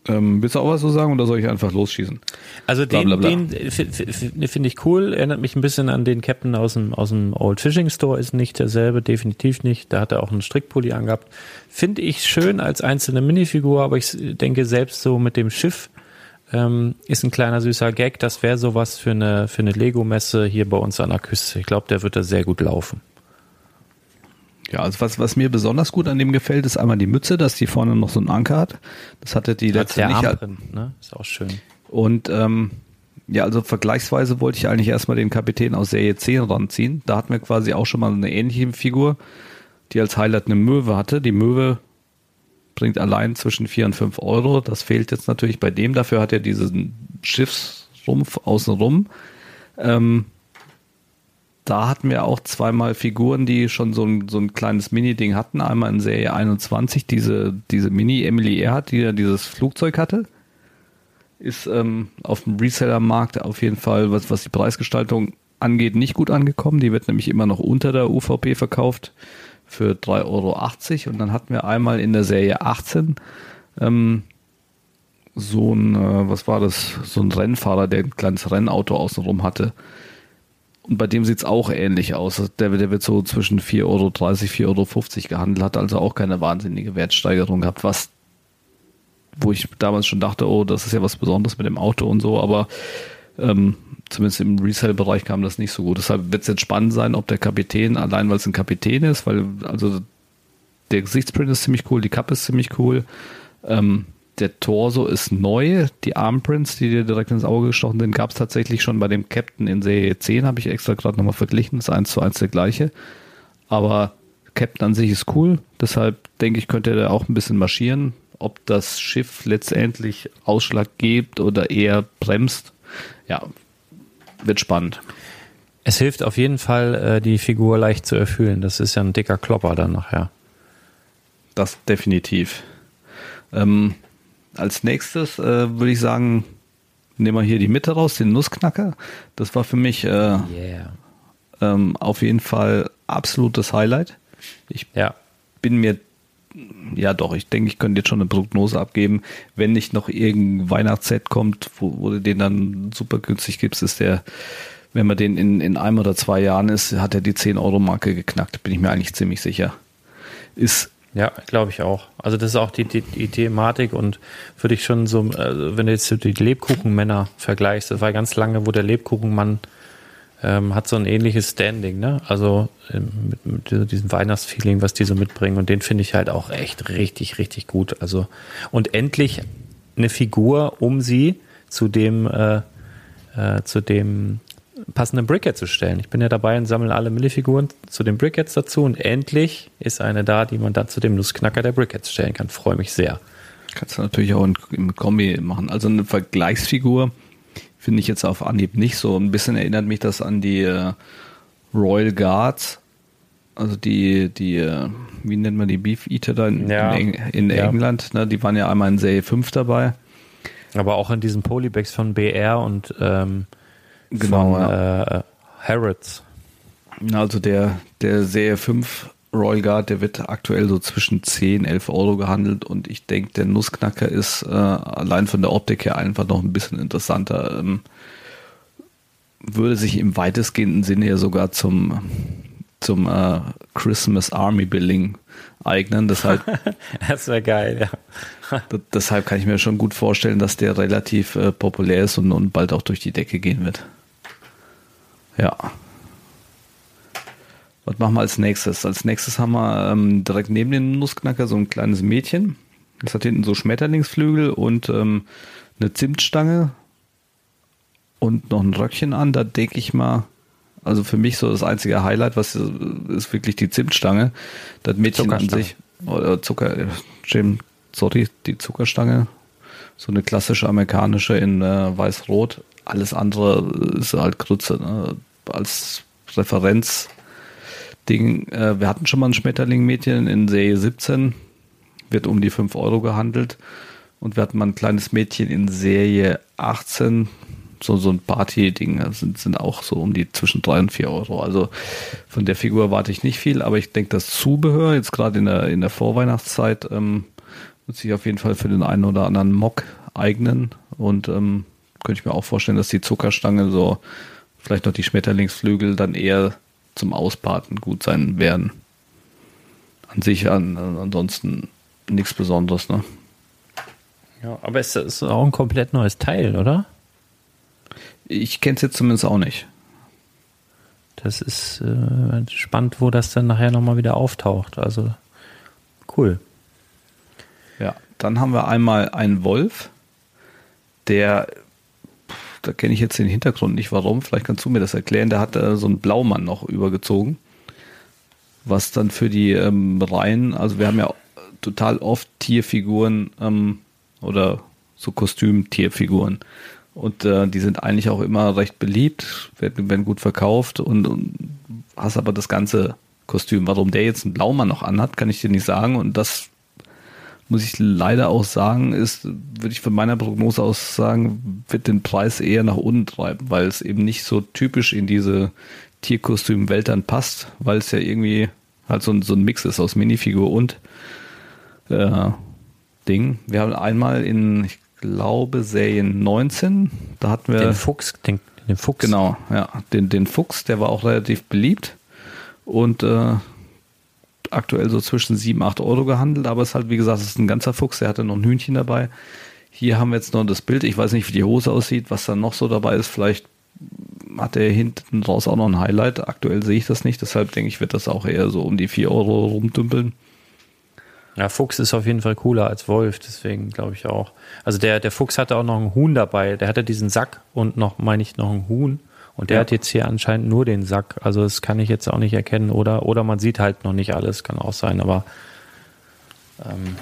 Ähm, willst du auch was so sagen oder soll ich einfach losschießen? Also den, bla, bla. den finde ich cool, erinnert mich ein bisschen an den Captain aus dem, aus dem Old Fishing Store, ist nicht derselbe, definitiv nicht. Da hat er auch einen Strickpulli angehabt. Finde ich schön als einzelne Minifigur, aber ich denke selbst so mit dem Schiff ähm, ist ein kleiner süßer Gag. Das wäre sowas für eine, für eine Lego-Messe hier bei uns an der Küste. Ich glaube, der wird da sehr gut laufen. Ja, also was, was mir besonders gut an dem gefällt, ist einmal die Mütze, dass die vorne noch so einen Anker hat. Das hatte die letzte der nicht. Arm drin, ne? Ist auch schön. Und ähm, ja, also vergleichsweise wollte ich eigentlich erstmal den Kapitän aus Serie 10 ranziehen. Da hatten wir quasi auch schon mal eine ähnliche Figur, die als Highlight eine Möwe hatte. Die Möwe bringt allein zwischen 4 und 5 Euro. Das fehlt jetzt natürlich bei dem. Dafür hat er diesen Schiffsrumpf außenrum. Ähm, da hatten wir auch zweimal Figuren, die schon so ein, so ein kleines Mini-Ding hatten. Einmal in Serie 21, diese, diese Mini-Emily Earhart, die ja dieses Flugzeug hatte. Ist ähm, auf dem Reseller-Markt auf jeden Fall, was, was die Preisgestaltung angeht, nicht gut angekommen. Die wird nämlich immer noch unter der UVP verkauft für 3,80 Euro. Und dann hatten wir einmal in der Serie 18 ähm, so ein, äh, was war das, so ein Rennfahrer, der ein kleines Rennauto außenrum hatte. Und bei dem sieht's auch ähnlich aus. Der, der wird so zwischen 4,30 Euro, 4,50 Euro gehandelt, hat also auch keine wahnsinnige Wertsteigerung gehabt, was, wo ich damals schon dachte, oh, das ist ja was Besonderes mit dem Auto und so, aber ähm, zumindest im Resale-Bereich kam das nicht so gut. Deshalb wird es jetzt spannend sein, ob der Kapitän, allein weil es ein Kapitän ist, weil also der Gesichtsprint ist ziemlich cool, die Kappe ist ziemlich cool, ähm, der Torso ist neu. Die Armprints, die dir direkt ins Auge gestochen sind, gab es tatsächlich schon bei dem Captain in Serie 10, habe ich extra gerade nochmal verglichen. Das ist eins zu eins der gleiche. Aber Captain an sich ist cool. Deshalb denke ich, könnte er auch ein bisschen marschieren. Ob das Schiff letztendlich Ausschlag gibt oder eher bremst, ja, wird spannend. Es hilft auf jeden Fall, äh, die Figur leicht zu erfüllen. Das ist ja ein dicker Klopper dann nachher. Das definitiv. Ähm, als nächstes äh, würde ich sagen, nehmen wir hier die Mitte raus, den Nussknacker. Das war für mich äh, Yeah. ähm, auf jeden Fall absolutes Highlight. Ich Ja. bin mir, ja doch, ich denke, ich könnte jetzt schon eine Prognose abgeben. Wenn nicht noch irgendein Weihnachtsset kommt, wo, wo du den dann super günstig gibst, ist der, wenn man den in, in einem oder zwei Jahren ist, hat er die 10-Euro-Marke geknackt, bin ich mir eigentlich ziemlich sicher. Ist Ja, glaube ich auch. Also das ist auch die, die, die Thematik und würde ich schon so, also wenn du jetzt die Lebkuchenmänner vergleichst, das war ganz lange, wo der Lebkuchenmann ähm, hat so ein ähnliches Standing, ne? Also ähm, mit, mit diesem Weihnachtsfeeling, was die so mitbringen und den finde ich halt auch echt richtig, richtig gut. Also und endlich eine Figur, um sie zu dem äh, äh, zu dem passenden Bricket zu stellen. Ich bin ja dabei und sammle alle Millifiguren zu den Brickets dazu und endlich ist eine da, die man dann zu dem Nussknacker der Brickets stellen kann. Freue mich sehr. Kannst du natürlich auch im Kombi machen. Also eine Vergleichsfigur finde ich jetzt auf Anhieb nicht so. Ein bisschen erinnert mich das an die äh, Royal Guards. Also die, die, äh, wie nennt man die Beef Eater da in, Ja. in, Eng in Ja. England? Ne? Die waren ja einmal in Serie 5 dabei. Aber auch in diesen Polybags von BR und ähm, Genau, von ja. äh, Harrods. Also der, der Serie 5 Royal Guard, der wird aktuell so zwischen 10, 11 Euro gehandelt und ich denke, der Nussknacker ist äh, allein von der Optik her einfach noch ein bisschen interessanter. Ähm, würde sich im weitestgehenden Sinne ja sogar zum, zum äh, Christmas Army Building eignen. Deshalb, Das wäre geil, ja. Deshalb kann ich mir schon gut vorstellen, dass der relativ äh, populär ist und, und bald auch durch die Decke gehen wird. Ja. Was machen wir als nächstes? Als nächstes haben wir ähm, direkt neben dem Nussknacker so ein kleines Mädchen. Das hat hinten so Schmetterlingsflügel und ähm, eine Zimtstange und noch ein Röckchen an. Da denke ich mal, also für mich so das einzige Highlight, was äh, ist wirklich die Zimtstange. Das Mädchen an sich, oder Zucker, Jim, sorry, die Zuckerstange. So eine klassische amerikanische in äh, weiß-rot. Alles andere ist halt Grütze. Ne? Als Referenz Ding, äh, wir hatten schon mal ein Schmetterling-Mädchen in Serie 17, wird um die 5 Euro gehandelt. Und wir hatten mal ein kleines Mädchen in Serie 18, so, so ein Party-Ding, sind, sind auch so um die zwischen 3 und 4 Euro. Also von der Figur erwarte ich nicht viel, aber ich denke, das Zubehör, jetzt gerade in der, in der Vorweihnachtszeit, ähm, wird sich auf jeden Fall für den einen oder anderen Mock eignen. Und ähm, könnte ich mir auch vorstellen, dass die Zuckerstange so, vielleicht noch die Schmetterlingsflügel dann eher zum Ausparten gut sein werden. An sich an, ansonsten nichts Besonderes, ne? ja. Aber es ist auch ein komplett neues Teil, oder? Ich kenne es jetzt zumindest auch nicht. Das ist äh, spannend, wo das dann nachher nochmal wieder auftaucht. Also cool. Dann haben wir einmal einen Wolf, der, da kenne ich jetzt den Hintergrund nicht, warum, vielleicht kannst du mir das erklären, der hat äh, so einen Blaumann noch übergezogen, was dann für die ähm, Reihen, also wir haben ja total oft Tierfiguren ähm, oder so Kostüm-Tierfiguren. Und äh, die sind eigentlich auch immer recht beliebt, werden, werden gut verkauft und, und hast aber das ganze Kostüm. Warum der jetzt einen Blaumann noch anhat, kann ich dir nicht sagen. Und das muss ich leider auch sagen, ist, würde ich von meiner Prognose aus sagen, wird den Preis eher nach unten treiben, weil es eben nicht so typisch in diese Tierkostümwelt dann passt, weil es ja irgendwie halt so ein, so ein Mix ist aus Minifigur und äh, Ding. Wir haben einmal in, ich glaube, Serien 19, da hatten wir Den Fuchs, den, den Fuchs. Genau, ja. Den, den Fuchs, der war auch relativ beliebt und äh, aktuell so zwischen 7, 8 Euro gehandelt, aber es ist halt, wie gesagt, es ist ein ganzer Fuchs, der hatte noch ein Hühnchen dabei. Hier haben wir jetzt noch das Bild, ich weiß nicht, wie die Hose aussieht, was da noch so dabei ist, vielleicht hat er hinten raus auch noch ein Highlight. Aktuell sehe ich das nicht, deshalb denke ich, wird das auch eher so um die 4 Euro rumdümpeln. Ja, Fuchs ist auf jeden Fall cooler als Wolf, deswegen glaube ich auch. Also der, der Fuchs hatte auch noch einen Huhn dabei. Der hatte diesen Sack und noch, meine ich, noch einen Huhn. Und der Ja. hat jetzt hier anscheinend nur den Sack. Also das kann ich jetzt auch nicht erkennen. Oder, oder man sieht halt noch nicht alles, kann auch sein. Aber ähm,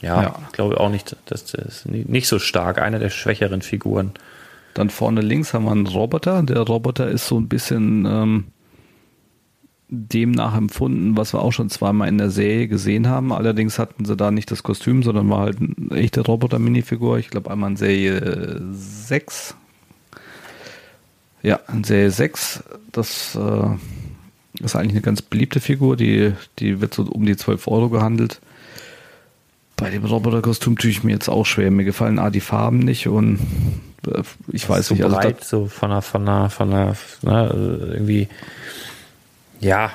ja, Ja. ich glaube auch nicht, dass das nicht so stark. Eine der schwächeren Figuren. Dann vorne links haben wir einen Roboter. Der Roboter ist so ein bisschen ähm, dem nachempfunden, was wir auch schon zweimal in der Serie gesehen haben. Allerdings hatten sie da nicht das Kostüm, sondern war halt eine echte Roboter-Minifigur. Ich glaube einmal in Serie 6. Ja, in Serie 6. Das äh, ist eigentlich eine ganz beliebte Figur. Die, die wird so um die 12 Euro gehandelt. Bei dem Roboter-Kostüm tue ich mir jetzt auch schwer. Mir gefallen A, die Farben nicht und äh, ich weiß so nicht. Also breit, so von der, von der, von der, ne, irgendwie, ja,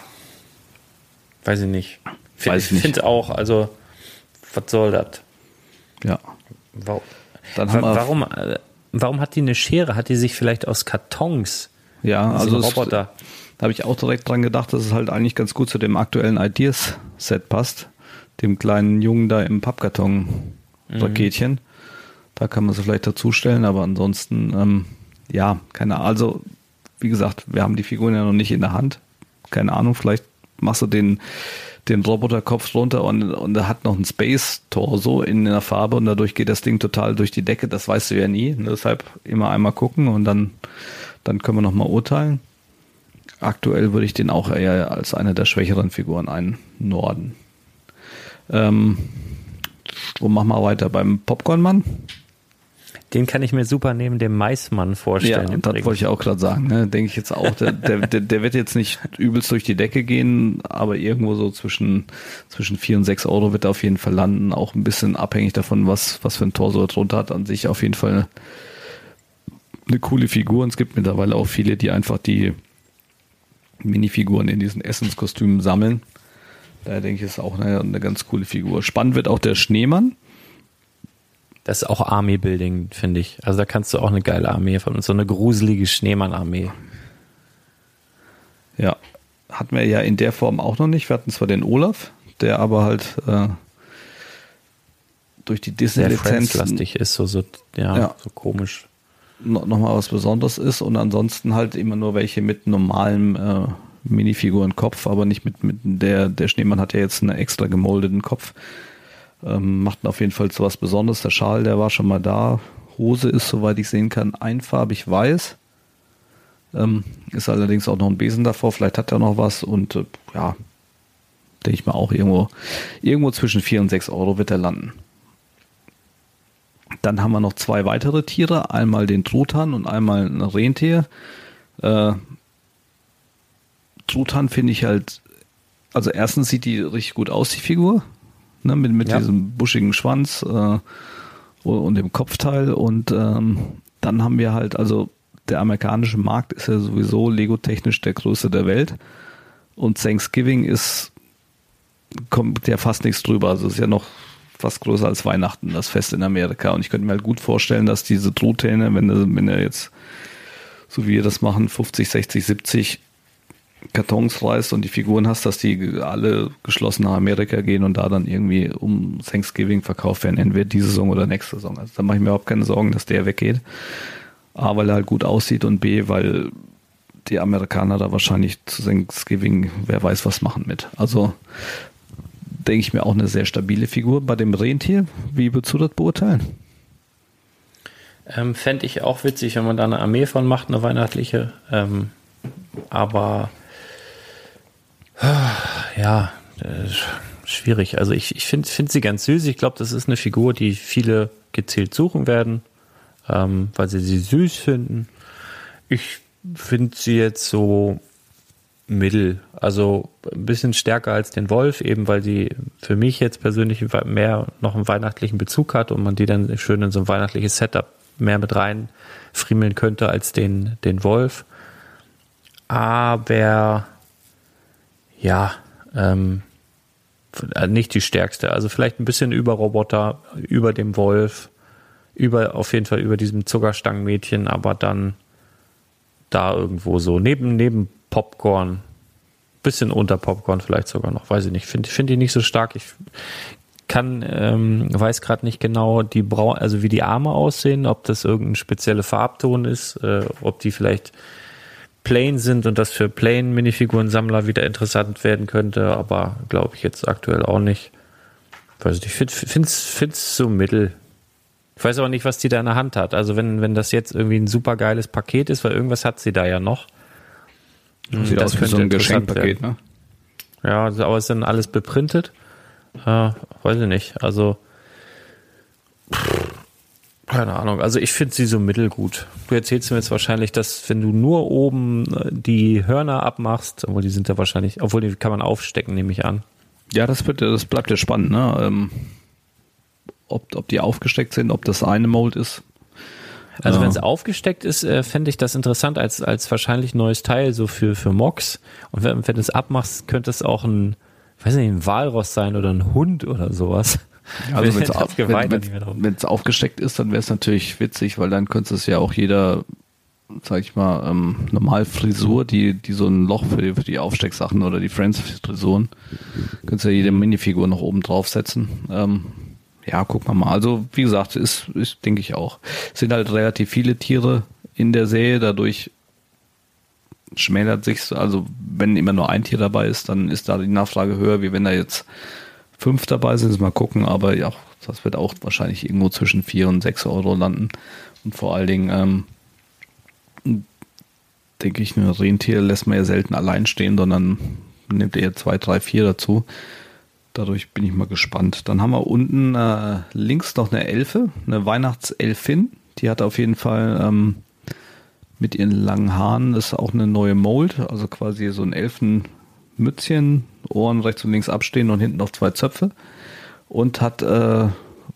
weiß ich nicht. F- Weiß ich nicht. finde auch, also, was soll das? ja. Warum, Dann haben wir, warum, äh, warum hat die eine Schere? Hat die sich vielleicht aus Kartons? ja, Also ein es- Roboter. Da habe ich auch direkt dran gedacht, dass es halt eigentlich ganz gut zu dem aktuellen Ideas-Set passt. Dem kleinen Jungen da im Pappkarton-Paketchen. Da kann man sie vielleicht dazustellen, aber ansonsten, ähm, ja, keine Ahnung. Also, wie gesagt, wir haben die Figuren ja noch nicht in der Hand. Keine Ahnung, vielleicht machst du den, den Roboterkopf runter und, und er hat noch ein Space-Torso in der Farbe und dadurch geht das Ding total durch die Decke. Das weißt du ja nie. Ne? Deshalb immer einmal gucken und dann, dann können wir nochmal urteilen. Aktuell würde ich den auch eher als eine der schwächeren Figuren einnorden. Ähm, wo machen wir weiter? Beim Popcornmann? Den kann ich mir super neben dem Maismann Ja, vorstellen. das übrigens. wollte ich auch gerade sagen. Ne? Denke ich jetzt auch. Der, der, der, wird jetzt nicht übelst durch die Decke gehen, aber irgendwo so zwischen, zwischen 4 und 6 Euro wird er auf jeden Fall landen. Auch ein bisschen abhängig davon, was, was für ein Torso er drunter hat. An sich auf jeden Fall eine, eine coole Figur. Und es gibt mittlerweile auch viele, die einfach die Minifiguren in diesen Essenskostümen sammeln. Daher denke ich, ist auch eine, eine ganz coole Figur. Spannend wird auch der Schneemann. Das ist auch Army-Building, finde ich. Also da kannst du auch eine geile Armee von uns, so eine gruselige Schneemann-Armee. Ja, hatten wir ja in der Form auch noch nicht. Wir hatten zwar den Olaf, der aber halt äh, durch die Disney-Lizenz Friends-lastig ist, so, so, ja, Ja. so komisch. noch, noch mal was Besonderes ist und ansonsten halt immer nur welche mit normalem äh, Minifigurenkopf, aber nicht mit, mit der, der Schneemann hat ja jetzt einen extra gemoldeten Kopf. Ähm, macht auf jeden Fall so was Besonderes. Der Schal, der war schon mal da. Hose ist, soweit ich sehen kann, einfarbig weiß. Ähm, ist allerdings auch noch ein Besen davor. Vielleicht hat er noch was und äh, ja, denke ich mal auch irgendwo, irgendwo zwischen 4 und 6 Euro wird er landen. Dann haben wir noch zwei weitere Tiere, einmal den Truthahn und einmal ein Rentier. Äh, Truthahn finde ich halt, also erstens sieht die richtig gut aus, die Figur, ne, mit, mit Ja. diesem buschigen Schwanz äh, und dem Kopfteil. Und ähm, dann haben wir halt, also der amerikanische Markt ist ja sowieso Lego-technisch der größte der Welt. Und Thanksgiving ist, kommt ja fast nichts drüber. Also ist ja noch fast größer als Weihnachten, das Fest in Amerika. Und ich könnte mir halt gut vorstellen, dass diese Truthähne, wenn wenn er jetzt, so wie wir das machen, 50, 60, 70 Kartons reißt und die Figuren hast, dass die alle geschlossen nach Amerika gehen und da dann irgendwie um Thanksgiving verkauft werden, entweder diese Saison oder nächste Saison. Also da mache ich mir überhaupt keine Sorgen, dass der weggeht. A, weil er halt gut aussieht und B, weil die Amerikaner da wahrscheinlich zu Thanksgiving, wer weiß was machen mit. Also denke ich mir auch eine sehr stabile Figur. Bei dem Rentier, wie würdest du das beurteilen? Ähm, Fände ich auch witzig, wenn man da eine Armee von macht, eine weihnachtliche. Ähm, aber ja, äh, schwierig. Also ich, ich finde find sie ganz süß. Ich glaube, das ist eine Figur, die viele gezielt suchen werden, ähm, weil sie sie süß finden. Ich finde sie jetzt so mittel, also ein bisschen stärker als den Wolf, eben weil sie für mich jetzt persönlich mehr noch einen weihnachtlichen Bezug hat und man die dann schön in so ein weihnachtliches Setup mehr mit rein friemeln könnte als den, den Wolf. Aber ja, ähm, nicht die stärkste. Also vielleicht ein bisschen über Roboter, über dem Wolf, über auf jeden Fall über diesem Zuckerstangenmädchen, aber dann da irgendwo so neben neben Popcorn, bisschen unter Popcorn vielleicht sogar noch, weiß ich nicht. Finde finde ich nicht so stark. Ich kann ähm, weiß gerade nicht genau die Brau also wie die Arme aussehen, ob das irgendein spezieller Farbton ist, äh, ob die vielleicht plain sind und das für plain Minifiguren-Sammler wieder interessant werden könnte, aber glaube ich jetzt aktuell auch nicht. Weiß nicht, ich finde es find's so mittel. Ich weiß aber nicht, was die da in der Hand hat. Also wenn, wenn das jetzt irgendwie ein super geiles Paket ist, weil irgendwas hat sie da ja noch. Sieht das aus wie so ein Geschenkpaket, ne? Ja, aber ist dann alles beprintet? Ja, weiß ich nicht. Also, pff, keine Ahnung. Also ich finde sie so mittelgut. Du erzählst mir jetzt wahrscheinlich, dass wenn du nur oben äh, die Hörner abmachst, obwohl die sind ja wahrscheinlich, obwohl die kann man aufstecken, nehme ich an. Ja, das wird, das bleibt ja spannend, ne? Ähm, ob, ob die aufgesteckt sind, ob das eine Mold ist. Also Ja. wenn es aufgesteckt ist, äh, fände ich das interessant als, als wahrscheinlich neues Teil, so für, für Mox. Und wenn, wenn du es abmachst, könnte es auch ein, weiß nicht, ein Walross sein oder ein Hund oder sowas. Also wenn es auf, wenn, aufgesteckt ist, dann wäre es natürlich witzig, weil dann könnte es ja auch jeder, sag ich mal, ähm, normal Frisur, die, die so ein Loch für die, für die Aufstecksachen oder die Friends-Frisuren, könntest ja jede Minifigur noch oben draufsetzen. Ähm, ja, gucken wir mal. Also, wie gesagt, ist, ist denke ich auch. Es sind halt relativ viele Tiere in der Serie, dadurch schmälert sich also wenn immer nur ein Tier dabei ist, dann ist da die Nachfrage höher, wie wenn da jetzt fünf dabei sind, mal gucken, aber ja, das wird auch wahrscheinlich irgendwo zwischen vier und sechs Euro landen. Und vor allen Dingen, ähm, denke ich, ein Rentier lässt man ja selten allein stehen, sondern nimmt eher zwei, drei, vier dazu. Dadurch bin ich mal gespannt. Dann haben wir unten äh, links noch eine Elfe, eine Weihnachtselfin. Die hat auf jeden Fall ähm, mit ihren langen Haaren, das ist auch eine neue Mold, also quasi so ein Elfenmützchen, Ohren rechts und links abstehen und hinten noch zwei Zöpfe. Und hat, äh,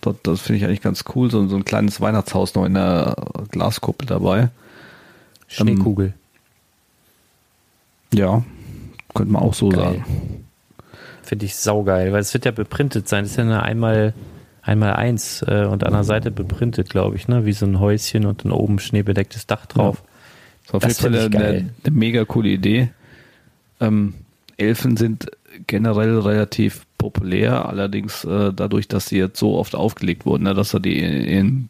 das, das finde ich eigentlich ganz cool, so, so ein kleines Weihnachtshaus noch in der Glaskuppel dabei. Schneekugel. Ja, könnte man auch so Geil. sagen. Finde ich saugeil, weil es wird ja beprintet sein. Das ist ja eine einmal, einmal eins äh, und an der Seite beprintet, glaube ich, ne? Wie so ein Häuschen und dann oben schneebedecktes Dach drauf. Das ist auf jeden Fall eine, eine mega coole Idee. Ähm, Elfen sind generell relativ populär, allerdings äh, dadurch, dass sie jetzt so oft aufgelegt wurden, ne, dass du die in, in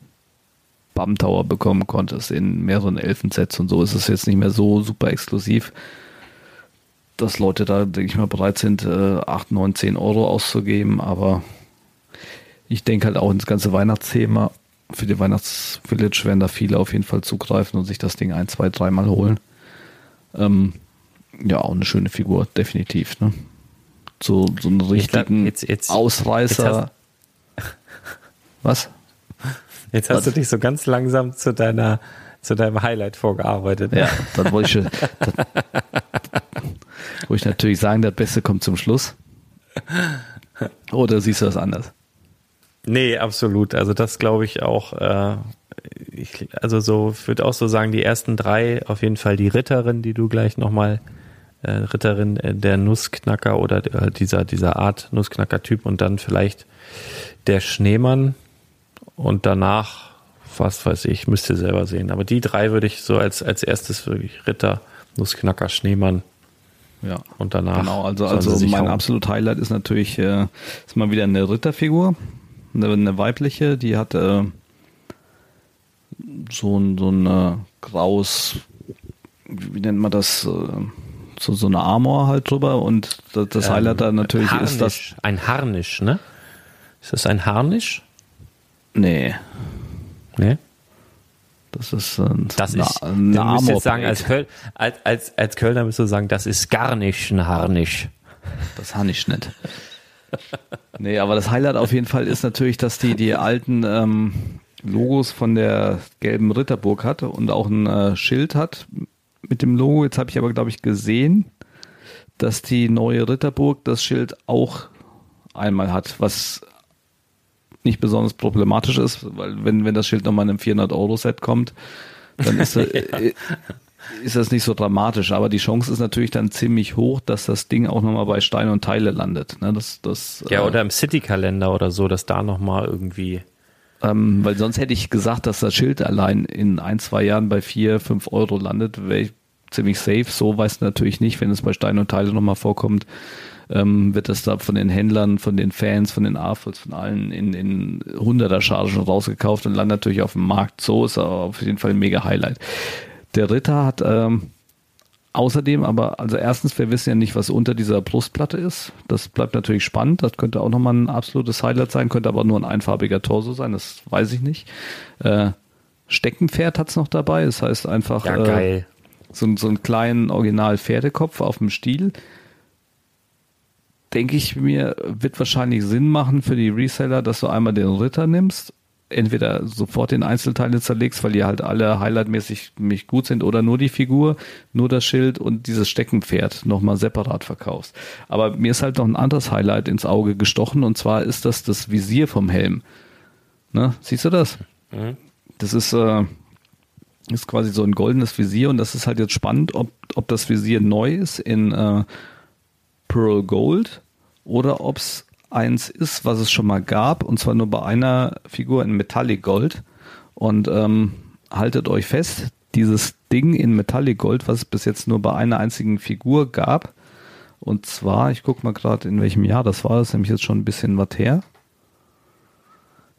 Bam Tower bekommen konntest, in mehreren Elfensets und so, ist es jetzt nicht mehr so super exklusiv, dass Leute da, denke ich mal, bereit sind, äh, 8, 9, 10 Euro auszugeben, aber ich denke halt auch ins ganze Weihnachtsthema. Für die Weihnachtsvillage werden da viele auf jeden Fall zugreifen und sich das Ding ein, zwei, dreimal holen. Ähm, ja, auch eine schöne Figur, definitiv. Ne? So, so einen richtigen jetzt- jetzt- Ausreißer. Was? Jetzt hast Was? du dich so ganz langsam zu deiner, zu deinem Highlight vorgearbeitet. Ja, dann wollte ich, schon- dann, wollte ich natürlich sagen, das Beste kommt zum Schluss. Oder siehst du das anders? Nee, absolut. Also das glaube ich auch. Äh, ich, also so, ich würde auch so sagen, die ersten drei, auf jeden Fall die Ritterin, die du gleich nochmal, äh, Ritterin äh, der Nussknacker oder äh, dieser, dieser Art Nussknacker-Typ und dann vielleicht der Schneemann und danach, was weiß ich, müsst ihr selber sehen. Aber die drei würde ich so als, als erstes wirklich Ritter, Nussknacker, Schneemann Ja. und danach. Genau, also, also mein hauen. absolut Highlight ist natürlich äh, ist mal wieder eine Ritterfigur, eine, eine weibliche, die hat äh, so ein so ein äh, graues, wie nennt man das, äh, so so eine Armor halt drüber und das, das Highlight da natürlich Harnisch, ist das, Ein Harnisch, ne? Ist das ein Harnisch? nee, Ne? das ist äh, ein, Das eine, ist, eine du müsst jetzt sagen, als, Köl, als, als, als Kölner müsst du sagen, das ist gar nicht ein Harnisch. Das habe ich nicht. nee, aber das Highlight auf jeden Fall ist natürlich, dass die die alten ähm, Logos von der gelben Ritterburg hat und auch ein äh, Schild hat mit dem Logo. Jetzt habe ich aber, glaube ich, gesehen, dass die neue Ritterburg das Schild auch einmal hat, was nicht besonders problematisch ist, weil wenn, wenn das Schild nochmal in einem 400-Euro-Set kommt, dann ist, äh, ist das nicht so dramatisch. Aber die Chance ist natürlich dann ziemlich hoch, dass das Ding auch nochmal bei Stein und Teile landet. Ne? Das, das, Ja, äh, oder im City-Kalender oder so, dass da nochmal irgendwie. Ähm, weil sonst hätte ich gesagt, dass das Schild allein in ein, zwei Jahren bei vier, fünf Euro landet, wäre ich ziemlich safe. So weiß natürlich nicht, wenn es bei Stein und Teile nochmal vorkommt, ähm, wird das da von den Händlern, von den Fans, von den AFOs, von allen in, in hunderter Chargen rausgekauft und landet natürlich auf dem Markt. So ist aber auf jeden Fall ein mega Highlight. Der Ritter hat ähm, Außerdem aber, also erstens, wir wissen ja nicht, was unter dieser Brustplatte ist. Das bleibt natürlich spannend. Das könnte auch nochmal ein absolutes Highlight sein, könnte aber nur ein einfarbiger Torso sein, das weiß ich nicht. Äh, Steckenpferd hat's noch dabei, das heißt einfach Ja, äh, so, so einen kleinen Original-Pferdekopf auf dem Stiel. Denke ich mir, wird wahrscheinlich Sinn machen für die Reseller, dass du einmal den Ritter nimmst, entweder sofort in Einzelteile zerlegst, weil die halt alle highlightmäßig mich gut sind, oder nur die Figur, nur das Schild und dieses Steckenpferd nochmal separat verkaufst. Aber mir ist halt noch ein anderes Highlight ins Auge gestochen, und zwar ist das das Visier vom Helm. Ne? Siehst du das? Das ist, äh, ist quasi so ein goldenes Visier und das ist halt jetzt spannend, ob, ob das Visier neu ist in äh, Pearl Gold oder ob es eins ist, was es schon mal gab und zwar nur bei einer Figur in Metallic Gold. Und ähm, haltet euch fest, dieses Ding in Metallic Gold, was es bis jetzt nur bei einer einzigen Figur gab, und zwar, ich gucke mal gerade, in welchem Jahr das war, das ist nämlich jetzt schon ein bisschen was her.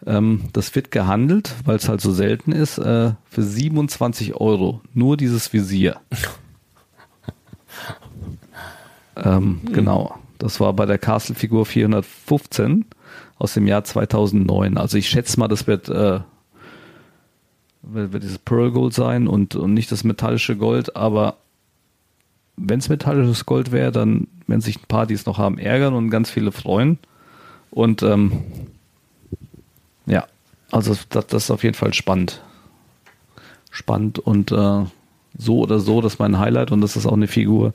Ähm, das wird gehandelt, weil es halt so selten ist, äh, für 27 Euro. Nur dieses Visier. ähm, Genau. Das war bei der Castle-Figur 415 aus dem Jahr 2009. Also ich schätze mal, das wird, äh, wird, dieses Pearl Gold sein und, und nicht das metallische Gold, aber wenn es metallisches Gold wäre, dann werden sich ein paar, die es noch haben, ärgern und ganz viele freuen. Und ähm, ja, also das, das ist auf jeden Fall spannend. Spannend und äh, so oder so, das ist mein Highlight und das ist auch eine Figur,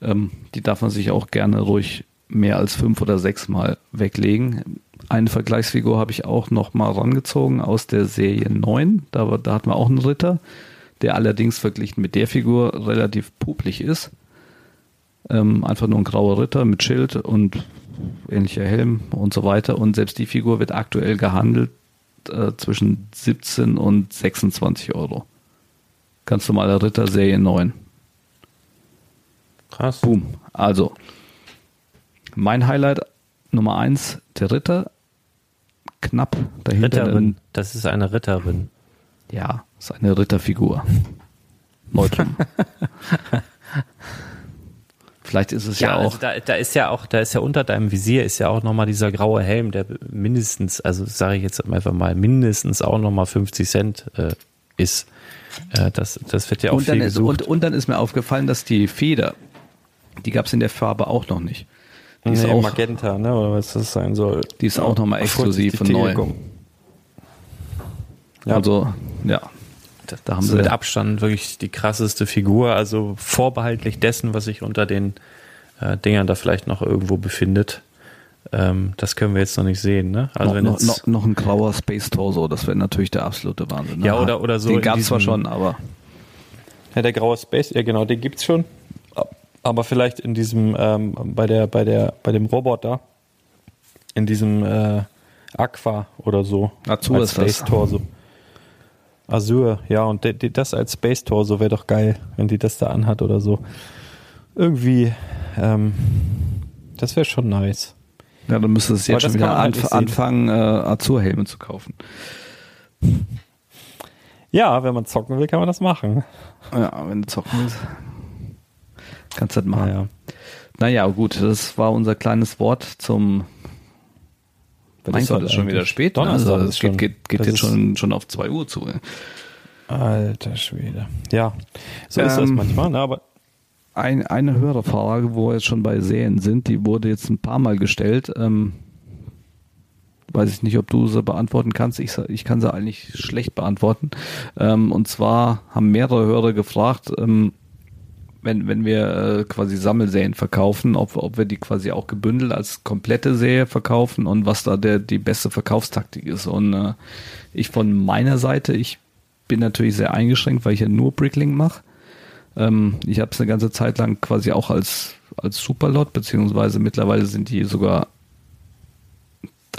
ähm, die darf man sich auch gerne ruhig mehr als fünf oder sechs Mal weglegen. Eine Vergleichsfigur habe ich auch noch mal rangezogen aus der Serie 9. Da, da hatten wir auch einen Ritter, der allerdings verglichen mit der Figur relativ publik ist. Ähm, einfach nur ein grauer Ritter mit Schild und ähnlicher Helm und so weiter. Und selbst die Figur wird aktuell gehandelt äh, zwischen 17 und 26 Euro. Ganz normaler Ritter Serie 9. Krass. Boom. Also, mein Highlight Nummer eins, der Ritter. Knapp dahinter. Ritterin. Das ist eine Ritterin. Ja, ist eine Ritterfigur. Neutrum. Vielleicht ist es ja, Ja, auch. also da, da ist ja auch, da ist ja unter deinem Visier ist ja auch nochmal dieser graue Helm, der mindestens, also sage ich jetzt einfach mal, mindestens auch nochmal 50 Cent äh, ist. Äh, das, das wird ja auch und, viel ist, gesucht. und, und dann ist mir aufgefallen, dass die Feder, die gab es in der Farbe auch noch nicht. Die ist, Nee, auch, Magenta, ne? Oder was das sein soll. die ist auch nochmal exklusiv und neu. Ja. Also, ja. Da, da haben sie mit Abstand wirklich die krasseste Figur, also vorbehaltlich dessen, was sich unter den äh, Dingern da vielleicht noch irgendwo befindet. Ähm, das können wir jetzt noch nicht sehen, ne? Also noch, wenn noch, noch, noch ein grauer Space Torso, das wäre natürlich der absolute Wahnsinn. ne? Ja, oder- oder so Den gab es zwar schon, aber Ja, der graue Space, ja genau, den gibt's schon. Aber vielleicht in diesem, ähm, bei der, bei der, bei dem Roboter, in diesem äh, Aqua oder so. Azur als ist das. Space Torso. Azur, ja, und de, de, das als Space Torso wäre doch geil, wenn die das da anhat oder so. Irgendwie, ähm, das wäre schon nice. ja, dann müsste es Aber jetzt das schon wieder anf anfangen, äh, Azurhelme zu kaufen. Ja, wenn man zocken will, kann man das machen. Ja, wenn du zocken willst, kannst du das machen. Naja. Naja, gut, das war unser kleines Wort zum mein ist Gott, ist schon wieder spät. ne? Donnerstag also, es geht, schon. geht, geht jetzt schon, schon auf 2 Uhr zu. Alter Schwede. Ja, so ist das Ähm, manchmal, ne? aber Ein, eine Hörerfrage, wo wir jetzt schon bei Serien sind, die wurde jetzt ein paar Mal gestellt. Ähm, weiß ich nicht, ob du sie beantworten kannst. Ich, ich kann sie eigentlich schlecht beantworten. Ähm, und zwar haben mehrere Hörer gefragt, ähm, wenn, wenn wir äh, quasi Sammelserien verkaufen, ob, ob wir die quasi auch gebündelt als komplette Serie verkaufen und was da der, die beste Verkaufstaktik ist. Und äh, ich von meiner Seite, ich bin natürlich sehr eingeschränkt, weil ich ja nur Brickling mache. Ähm, ich habe es eine ganze Zeit lang quasi auch als, als Superlot, beziehungsweise mittlerweile sind die sogar,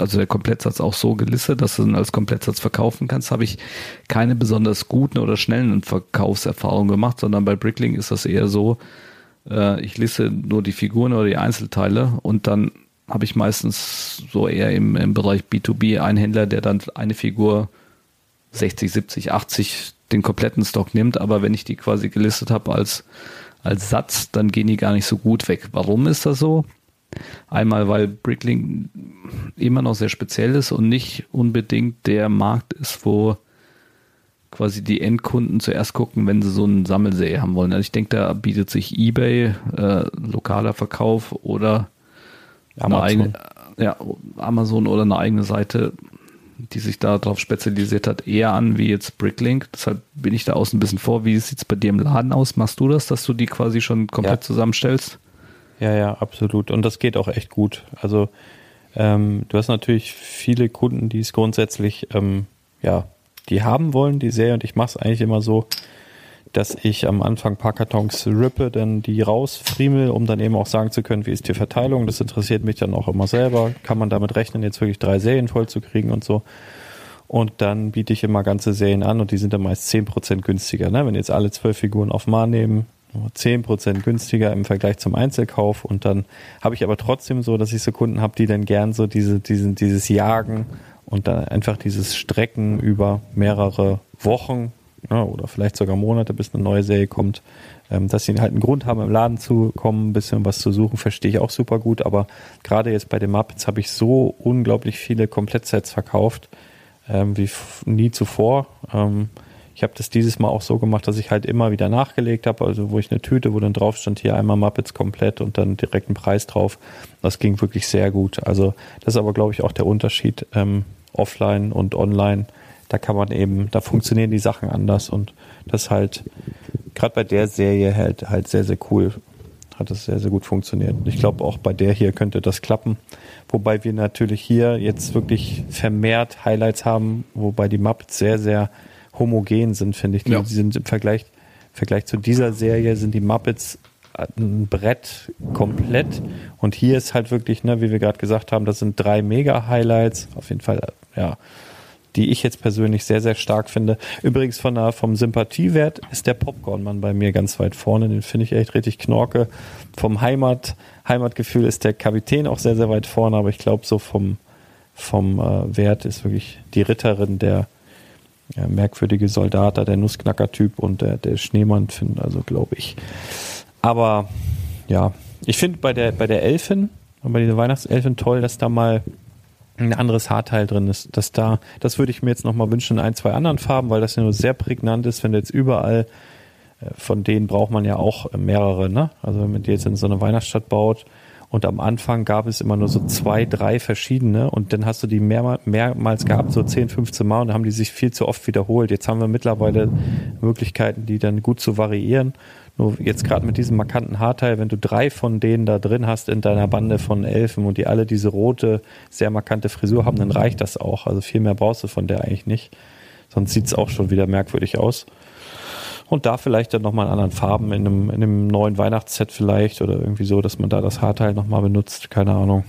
also der Komplettsatz auch so gelistet, dass du ihn als Komplettsatz verkaufen kannst, habe ich keine besonders guten oder schnellen Verkaufserfahrungen gemacht, sondern bei Brickling ist das eher so, äh, ich liste nur die Figuren oder die Einzelteile und dann habe ich meistens so eher im, im Bereich B2B einen Händler, der dann eine Figur 60, 70, 80 den kompletten Stock nimmt, aber wenn ich die quasi gelistet habe als, als Satz, dann gehen die gar nicht so gut weg. Warum ist das so? Einmal, weil Bricklink immer noch sehr speziell ist und nicht unbedingt der Markt ist, wo quasi die Endkunden zuerst gucken, wenn sie so einen Sammelserie haben wollen. Also ich denke, da bietet sich eBay, äh, lokaler Verkauf oder Amazon. Eigene, ja, Amazon oder eine eigene Seite, die sich darauf spezialisiert hat, eher an wie jetzt Bricklink. Deshalb bin ich da außen ein bisschen vor. Wie sieht es bei dir im Laden aus? Machst du das, dass du die quasi schon komplett ja. zusammenstellst? Ja, ja, absolut. Und das geht auch echt gut. Also ähm, du hast natürlich viele Kunden, die es grundsätzlich ähm, ja die haben wollen, die Serie. Und ich mache es eigentlich immer so, dass ich am Anfang ein paar Kartons rippe, dann die rausfriemel, um dann eben auch sagen zu können, wie ist die Verteilung. Das interessiert mich dann auch immer selber. Kann man damit rechnen, jetzt wirklich drei Serien voll zu kriegen und so. Und dann biete ich immer ganze Serien an und die sind dann meist zehn Prozent günstiger. Ne? Wenn jetzt alle zwölf Figuren auf Mar nehmen, zehn Prozent günstiger im Vergleich zum Einzelkauf. Und dann habe ich aber trotzdem so, dass ich so Kunden habe, die dann gern so diese, diesen, dieses Jagen und dann einfach dieses Strecken über mehrere Wochen ja, oder vielleicht sogar Monate, bis eine neue Serie kommt, ähm, dass sie halt einen Grund haben, im Laden zu kommen, ein bisschen was zu suchen, verstehe ich auch super gut. Aber gerade jetzt bei den Muppets habe ich so unglaublich viele Komplettsets verkauft, ähm, wie nie zuvor. Ähm, ich habe das dieses Mal auch so gemacht, dass ich halt immer wieder nachgelegt habe, also wo ich eine Tüte, wo dann drauf stand, hier einmal Muppets komplett und dann direkt einen Preis drauf. Das ging wirklich sehr gut. Also das ist aber, glaube ich, auch der Unterschied ähm, offline und online. Da kann man eben, da funktionieren die Sachen anders und das halt gerade bei der Serie halt halt sehr, sehr cool. Hat das sehr, sehr gut funktioniert. Ich glaube, auch bei der hier könnte das klappen. Wobei wir natürlich hier jetzt wirklich vermehrt Highlights haben, wobei die Muppets sehr, sehr homogen sind, finde ich. Die, ja. die sind im Vergleich, Vergleich zu dieser Serie sind die Muppets ein Brett komplett. Und hier ist halt wirklich, ne, wie wir gerade gesagt haben, das sind drei Mega-Highlights. Auf jeden Fall, ja, die ich jetzt persönlich sehr, sehr stark finde. Übrigens von der, vom Sympathiewert ist der Popcorn-Mann bei mir ganz weit vorne. Den finde ich echt richtig knorke. Vom Heimat, Heimatgefühl ist der Kapitän auch sehr, sehr weit vorne. Aber ich glaube, so vom, vom äh, Wert ist wirklich die Ritterin der ja, merkwürdige Soldat, der Nussknacker-Typ und der, der Schneemann finden, also glaube ich. Aber ja, ich finde bei der, bei der Elfin, bei dieser Weihnachtselfin toll, dass da mal ein anderes Haarteil drin ist. Dass da, das würde ich mir jetzt nochmal wünschen in ein, zwei anderen Farben, weil das ja nur sehr prägnant ist, wenn du jetzt überall, äh, von denen braucht man ja auch mehrere, ne? Also wenn man die jetzt in so eine Weihnachtsstadt baut, und am Anfang gab es immer nur so zwei, drei verschiedene und dann hast du die mehrmal, mehrmals gehabt, so 10, 15 Mal und dann haben die sich viel zu oft wiederholt. Jetzt haben wir mittlerweile Möglichkeiten, die dann gut zu variieren. Nur jetzt gerade mit diesem markanten Haarteil, wenn du drei von denen da drin hast in deiner Bande von Elfen und die alle diese rote, sehr markante Frisur haben, dann reicht das auch. Also viel mehr brauchst du von der eigentlich nicht. Sonst sieht's auch schon wieder merkwürdig aus. Und da vielleicht dann nochmal in anderen Farben, in einem, in einem neuen Weihnachtsset vielleicht oder irgendwie so, dass man da das Haarteil nochmal benutzt. Keine Ahnung.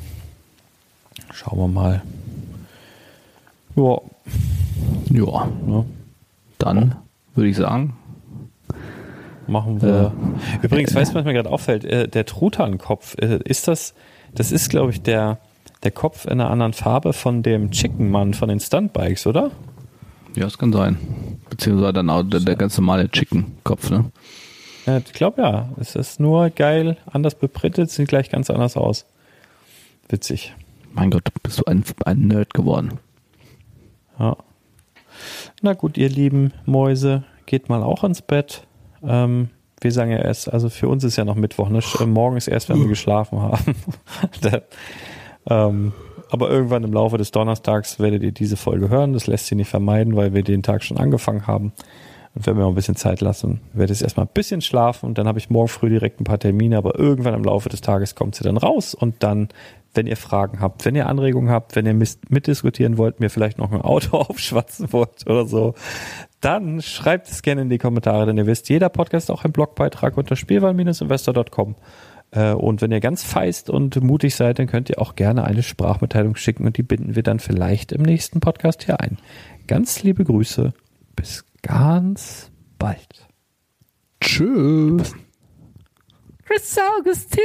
Schauen wir mal. Ja. Ja. ja. Dann würde ich sagen. Machen wir. Äh, Übrigens, äh, weißt du, was mir gerade auffällt? Äh, der Truthahnkopf, äh, ist das, das ist, glaube ich, der, der Kopf in einer anderen Farbe von dem Chicken Mann von den Stuntbikes, oder? Ja, das kann sein. Beziehungsweise dann auch der, der ganz normale Chicken-Kopf, ne? Ja, ich glaube ja. Es ist nur geil, anders beprintet, sieht gleich ganz anders aus. Witzig. Mein Gott, bist du ein, ein Nerd geworden. Ja. Na gut, ihr lieben Mäuse, geht mal auch ins Bett. Ähm, wir sagen ja erst, also für uns ist ja noch Mittwoch, ne? Morgen ist erst, wenn wir geschlafen haben. da, ähm, aber irgendwann im Laufe des Donnerstags werdet ihr diese Folge hören. Das lässt sich nicht vermeiden, weil wir den Tag schon angefangen haben. Und wenn wir noch ein bisschen Zeit lassen, werde ich erstmal ein bisschen schlafen und dann habe ich morgen früh direkt ein paar Termine, aber irgendwann im Laufe des Tages kommt sie dann raus und dann, wenn ihr Fragen habt, wenn ihr Anregungen habt, wenn ihr mitdiskutieren wollt, mir vielleicht noch ein Auto aufschwatzen wollt oder so, dann schreibt es gerne in die Kommentare, denn ihr wisst, jeder Podcast auch ein Blogbeitrag unter spielwahl-investor.com. Äh, und wenn ihr ganz feist und mutig seid, dann könnt ihr auch gerne eine Sprachmitteilung schicken und die binden wir dann vielleicht im nächsten Podcast hier ein. Ganz liebe Grüße. Bis ganz bald. Tschüss. Chris Augustin.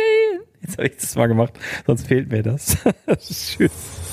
Jetzt habe ich das mal gemacht, sonst fehlt mir das. Tschüss.